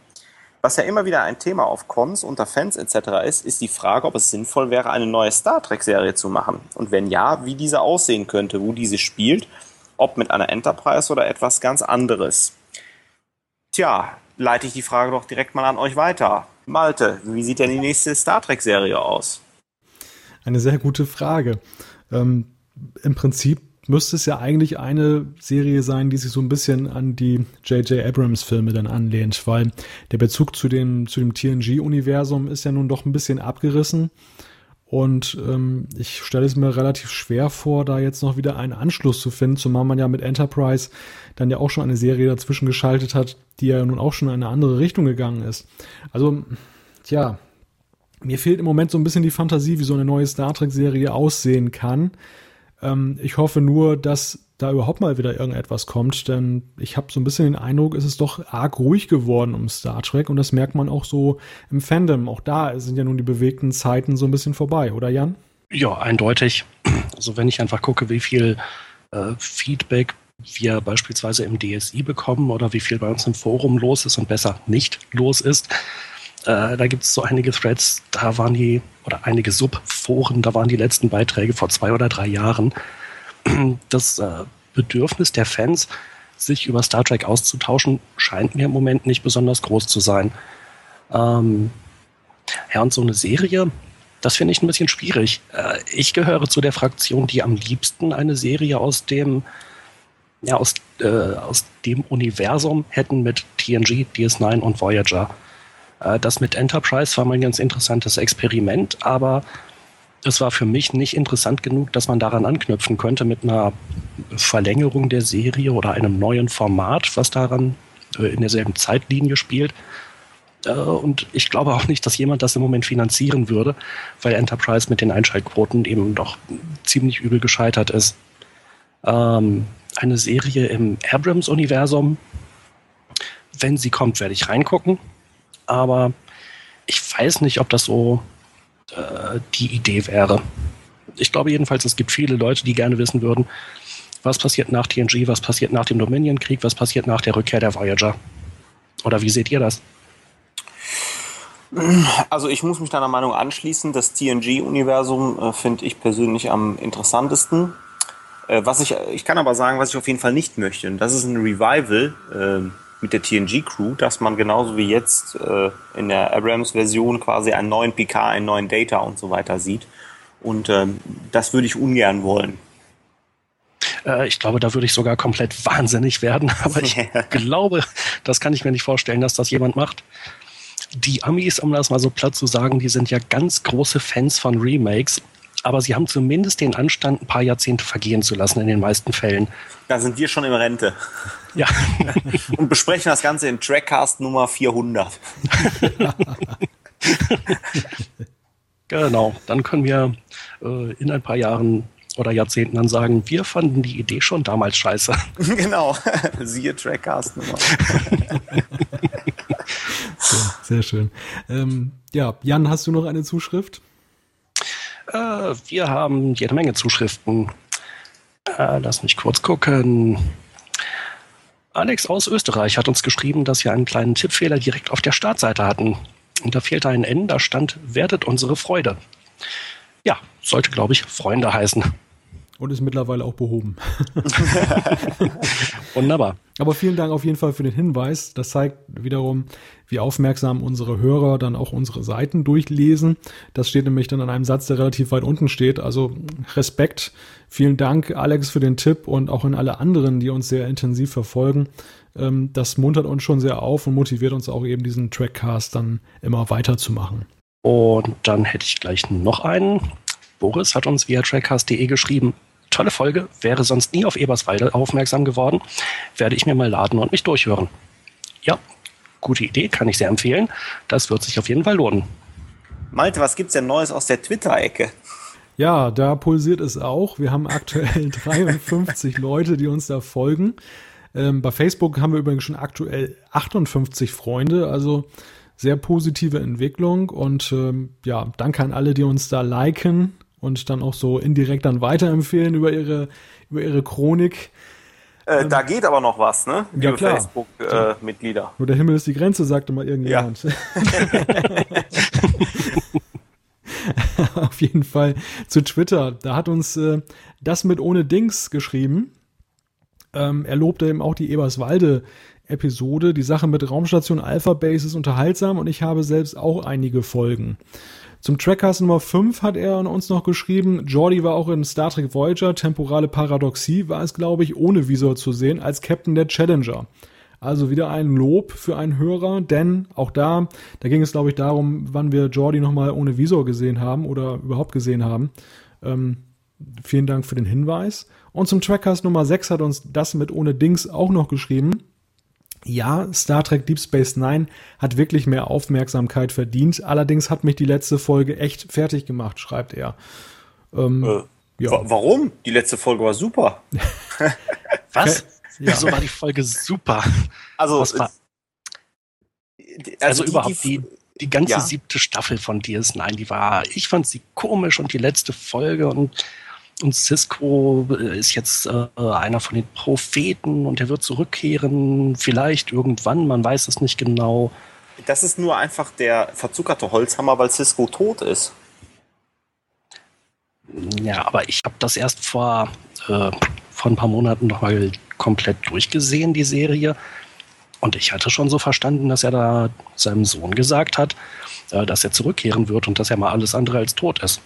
Speaker 6: Was ja immer wieder ein Thema auf Cons, unter Fans etc. ist, ist die Frage, ob es sinnvoll wäre, eine neue Star Trek-Serie zu machen. Und wenn ja, wie diese aussehen könnte, wo diese spielt, ob mit einer Enterprise oder etwas ganz anderes. Tja, leite ich die Frage doch direkt mal an euch weiter. Malte, wie sieht denn die nächste Star Trek-Serie aus?
Speaker 4: Eine sehr gute Frage. Ähm, Im Prinzip müsste es ja eigentlich eine Serie sein, die sich so ein bisschen an die J.J. Abrams-Filme dann anlehnt, weil der Bezug zu dem, zu dem TNG-Universum ist ja nun doch ein bisschen abgerissen. Und ähm, ich stelle es mir relativ schwer vor, da jetzt noch wieder einen Anschluss zu finden, zumal man ja mit Enterprise dann ja auch schon eine Serie dazwischen geschaltet hat, die ja nun auch schon in eine andere Richtung gegangen ist. Also, tja, mir fehlt im Moment so ein bisschen die Fantasie, wie so eine neue Star Trek-Serie aussehen kann. Ähm, ich hoffe nur, dass da überhaupt mal wieder irgendetwas kommt, denn ich habe so ein bisschen den Eindruck, es ist doch arg ruhig geworden um Star Trek und das merkt man auch so im Fandom. Auch da sind ja nun die bewegten Zeiten so ein bisschen vorbei, oder Jan?
Speaker 5: Ja, eindeutig. Also wenn ich einfach gucke, wie viel äh, Feedback wir beispielsweise im DSI bekommen oder wie viel bei uns im Forum los ist und besser nicht los ist, äh, da gibt es so einige Threads, da waren die, oder einige Subforen, da waren die letzten Beiträge vor zwei oder drei Jahren. <clears throat> Das äh, Bedürfnis der Fans, sich über Star Trek auszutauschen, scheint mir im Moment nicht besonders groß zu sein. Ähm, ja, und so eine Serie, das finde ich ein bisschen schwierig. Äh, ich gehöre zu der Fraktion, die am liebsten eine Serie aus dem, ja, aus, äh, aus dem Universum hätten mit TNG, DS9 und Voyager. Äh, das mit Enterprise war mal ein ganz interessantes Experiment, aber es war für mich nicht interessant genug, dass man daran anknüpfen könnte mit einer Verlängerung der Serie oder einem neuen Format, was daran äh, in derselben Zeitlinie spielt. Äh, und ich glaube auch nicht, dass jemand das im Moment finanzieren würde, weil Enterprise mit den Einschaltquoten eben doch ziemlich übel gescheitert ist. Ähm, eine Serie im Abrams-Universum, wenn sie kommt, werde ich reingucken aber ich weiß nicht, ob das so äh, die Idee wäre. Ich glaube jedenfalls, es gibt viele Leute, die gerne wissen würden, was passiert nach TNG, was passiert nach dem Dominion-Krieg, was passiert nach der Rückkehr der Voyager. Oder wie seht ihr das?
Speaker 6: Also ich muss mich deiner Meinung anschließen. Das TNG-Universum äh, finde ich persönlich am interessantesten. Äh, was ich, ich kann aber sagen, was ich auf jeden Fall nicht möchte. Und das ist ein Revival äh, mit der TNG-Crew, dass man genauso wie jetzt äh, in der Abrams-Version quasi einen neuen PK, einen neuen Data und so weiter sieht. Und ähm, das würde ich ungern wollen.
Speaker 5: Äh, ich glaube, da würde ich sogar komplett <laughs> wahnsinnig werden, aber ich glaube, das kann ich mir nicht vorstellen, dass das jemand macht. Die Amis, um das mal so platt zu sagen, die sind ja ganz große Fans von Remakes aber sie haben zumindest den Anstand, ein paar Jahrzehnte vergehen zu lassen in den meisten Fällen.
Speaker 6: Da sind wir schon in Rente.
Speaker 5: Ja. <laughs>
Speaker 6: Und besprechen das Ganze in Trackcast Nummer 400. <laughs>
Speaker 5: genau, dann können wir äh, in ein paar Jahren oder Jahrzehnten dann sagen, wir fanden die Idee schon damals scheiße. <laughs>
Speaker 6: genau, siehe Trackcast Nummer.
Speaker 4: sehr, sehr schön. Ähm, ja, Jan, hast du noch eine Zuschrift?
Speaker 5: Äh, wir haben jede Menge Zuschriften. Äh, lass mich kurz gucken. Alex aus Österreich hat uns geschrieben, dass wir einen kleinen Tippfehler direkt auf der Startseite hatten. Und da fehlte ein N, da stand, werdet unsere Freude. Ja, sollte, glaube ich, Freunde heißen.
Speaker 4: Und ist mittlerweile auch behoben. <laughs>
Speaker 5: Wunderbar.
Speaker 4: Aber vielen Dank auf jeden Fall für den Hinweis. Das zeigt wiederum, wie aufmerksam unsere Hörer dann auch unsere Seiten durchlesen. Das steht nämlich dann an einem Satz, der relativ weit unten steht. Also Respekt. Vielen Dank, Alex, für den Tipp und auch an alle anderen, die uns sehr intensiv verfolgen. Ähm, das muntert uns schon sehr auf und motiviert uns auch eben diesen Trackcast dann immer weiterzumachen.
Speaker 5: Und dann hätte ich gleich noch einen. Boris hat uns via trackcast.de geschrieben, tolle Folge, wäre sonst nie auf Eberswalde aufmerksam geworden, werde ich mir mal laden und mich durchhören. Ja, Gute Idee, kann ich sehr empfehlen. Das wird sich auf jeden Fall lohnen.
Speaker 6: Malte, was gibt's denn Neues aus der Twitter-Ecke?
Speaker 4: Ja, da pulsiert es auch. Wir haben aktuell <laughs> 53 Leute, die uns da folgen. Ähm, bei Facebook haben wir übrigens schon aktuell 58 Freunde, also sehr positive Entwicklung und ähm, ja, danke an alle, die uns da liken und dann auch so indirekt dann weiterempfehlen über ihre, über ihre Chronik.
Speaker 6: Äh, ähm, da geht aber noch was, ne?
Speaker 4: Liebe ja.
Speaker 6: Facebook-Mitglieder. Äh,
Speaker 4: Nur der Himmel ist die Grenze, sagte mal irgendjemand. Ja. <laughs> Auf jeden Fall zu Twitter. Da hat uns äh, das mit ohne Dings geschrieben. Ähm, er lobte eben auch die Eberswalde Episode. Die Sache mit Raumstation Alpha Base ist unterhaltsam und ich habe selbst auch einige Folgen. Zum Trackcast Nummer 5 hat er uns noch geschrieben, Jordi war auch in Star Trek Voyager, temporale Paradoxie war es, glaube ich, ohne Visor zu sehen, als Captain der Challenger. Also wieder ein Lob für einen Hörer, denn auch da, da ging es, glaube ich, darum, wann wir Jordi nochmal ohne Visor gesehen haben oder überhaupt gesehen haben. Ähm, vielen Dank für den Hinweis. Und zum Trackcast Nummer 6 hat uns das mit ohne Dings auch noch geschrieben. Ja, Star Trek Deep Space Nine hat wirklich mehr Aufmerksamkeit verdient. Allerdings hat mich die letzte Folge echt fertig gemacht, schreibt er.
Speaker 6: Ähm, äh, ja. Warum? Die letzte Folge war super. <laughs>
Speaker 5: Was? Ja. Wieso war die Folge super?
Speaker 6: Also, war,
Speaker 5: also, also die, überhaupt die, die ganze ja. siebte Staffel von DS9, die war, ich fand sie komisch und die letzte Folge und und Cisco äh, ist jetzt äh, einer von den Propheten und er wird zurückkehren, vielleicht irgendwann, man weiß es nicht genau.
Speaker 6: Das ist nur einfach der verzuckerte Holzhammer, weil Cisco tot ist.
Speaker 5: Ja, aber ich habe das erst vor, äh, vor ein paar Monaten nochmal komplett durchgesehen, die Serie. Und ich hatte schon so verstanden, dass er da seinem Sohn gesagt hat, äh, dass er zurückkehren wird und dass er mal alles andere als tot ist.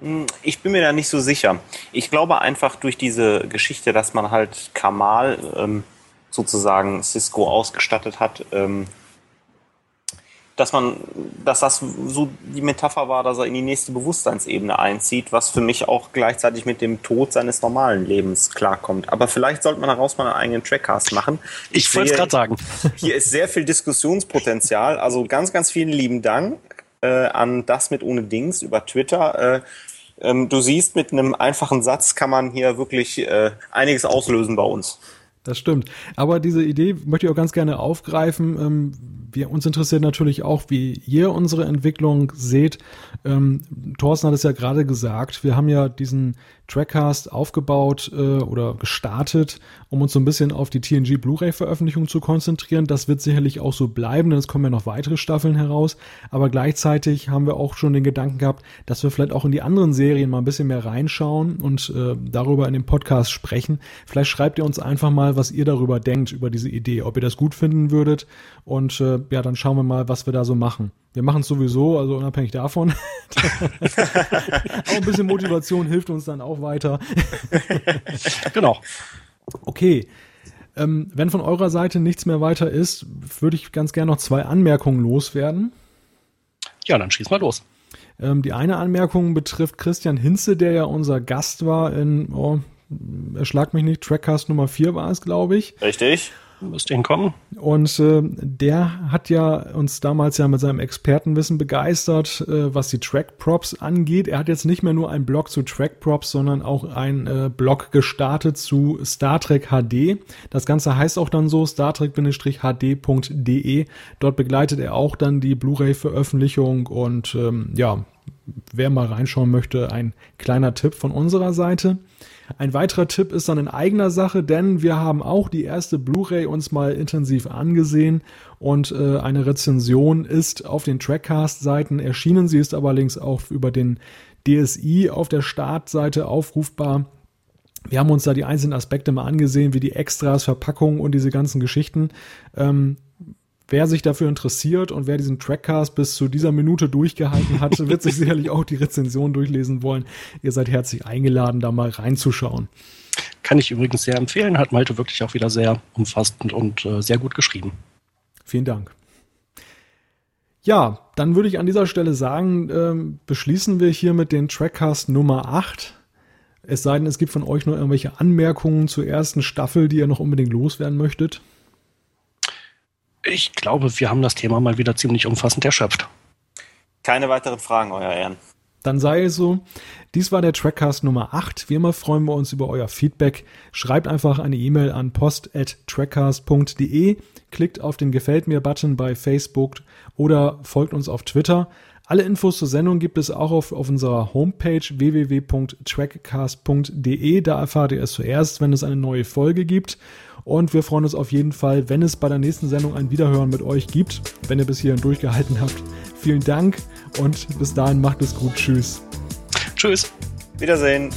Speaker 6: Hm, ich bin mir da nicht so sicher. Ich glaube einfach durch diese Geschichte, dass man halt Kamal ähm, sozusagen Cisco ausgestattet hat, ähm, dass man, dass das so die Metapher war, dass er in die nächste Bewusstseinsebene einzieht, was für mich auch gleichzeitig mit dem Tod seines normalen Lebens klarkommt. Aber vielleicht sollte man daraus mal einen eigenen Trackcast machen.
Speaker 5: Ich, ich wollte es gerade sagen. <laughs>
Speaker 6: Hier ist sehr viel Diskussionspotenzial. Also ganz, ganz vielen lieben Dank äh, an das mit ohne Dings über Twitter. Äh, ähm, du siehst, mit einem einfachen Satz kann man hier wirklich äh, einiges auslösen bei uns.
Speaker 4: Das stimmt. Aber diese Idee möchte ich auch ganz gerne aufgreifen. Ähm, wir uns interessiert natürlich auch, wie ihr unsere Entwicklung seht. Ähm, Thorsten hat es ja gerade gesagt, wir haben ja diesen Trackcast aufgebaut äh, oder gestartet, um uns so ein bisschen auf die TNG Blu-ray-Veröffentlichung zu konzentrieren. Das wird sicherlich auch so bleiben, denn es kommen ja noch weitere Staffeln heraus. Aber gleichzeitig haben wir auch schon den Gedanken gehabt, dass wir vielleicht auch in die anderen Serien mal ein bisschen mehr reinschauen und äh, darüber in dem Podcast sprechen. Vielleicht schreibt ihr uns einfach mal, was ihr darüber denkt, über diese Idee, ob ihr das gut finden würdet. Und äh, ja, dann schauen wir mal, was wir da so machen. Wir machen es sowieso, also unabhängig davon. <laughs> auch ein bisschen Motivation hilft uns dann auch weiter. <laughs>
Speaker 5: genau.
Speaker 4: Okay. Ähm, wenn von eurer Seite nichts mehr weiter ist, würde ich ganz gerne noch zwei Anmerkungen loswerden.
Speaker 5: Ja, dann schieß mal los.
Speaker 4: Ähm, die eine Anmerkung betrifft Christian Hinze, der ja unser Gast war in, oh, erschlag mich nicht, Trackcast Nummer 4 war es, glaube ich.
Speaker 6: Richtig
Speaker 5: müsste hinkommen.
Speaker 4: Und äh, der hat ja uns damals ja mit seinem Expertenwissen begeistert, äh, was die Track-Props angeht. Er hat jetzt nicht mehr nur einen Blog zu Track-Props, sondern auch einen äh, Blog gestartet zu Star Trek HD. Das Ganze heißt auch dann so, startrek-hd.de. Dort begleitet er auch dann die Blu-ray-Veröffentlichung und ähm, ja, wer mal reinschauen möchte, ein kleiner Tipp von unserer Seite. Ein weiterer Tipp ist dann in eigener Sache, denn wir haben auch die erste Blu-ray uns mal intensiv angesehen und äh, eine Rezension ist auf den Trackcast-Seiten erschienen. Sie ist aber allerdings auch über den DSI auf der Startseite aufrufbar. Wir haben uns da die einzelnen Aspekte mal angesehen, wie die Extras, Verpackungen und diese ganzen Geschichten. Ähm, wer sich dafür interessiert und wer diesen Trackcast bis zu dieser Minute durchgehalten hat, <laughs> wird sich sicherlich auch die Rezension durchlesen wollen. Ihr seid herzlich eingeladen, da mal reinzuschauen.
Speaker 5: Kann ich übrigens sehr empfehlen, hat Malte wirklich auch wieder sehr umfassend und äh, sehr gut geschrieben.
Speaker 4: Vielen Dank. Ja, dann würde ich an dieser Stelle sagen, äh, beschließen wir hier mit den Trackcast Nummer 8. Es sei denn, es gibt von euch noch irgendwelche Anmerkungen zur ersten Staffel, die ihr noch unbedingt loswerden möchtet.
Speaker 5: Ich glaube, wir haben das Thema mal wieder ziemlich umfassend erschöpft.
Speaker 6: Keine weiteren Fragen, euer Ehren.
Speaker 4: Dann sei es so. Dies war der Trackcast Nummer 8. Wie immer freuen wir uns über euer Feedback. Schreibt einfach eine E-Mail an post.trackcast.de, klickt auf den Gefällt mir-Button bei Facebook oder folgt uns auf Twitter. Alle Infos zur Sendung gibt es auch auf, auf unserer Homepage www.trackcast.de. Da erfahrt ihr es zuerst, wenn es eine neue Folge gibt. Und wir freuen uns auf jeden Fall, wenn es bei der nächsten Sendung ein Wiederhören mit euch gibt, wenn ihr bis hierhin durchgehalten habt. Vielen Dank und bis dahin macht es gut. Tschüss.
Speaker 5: Tschüss.
Speaker 6: Wiedersehen.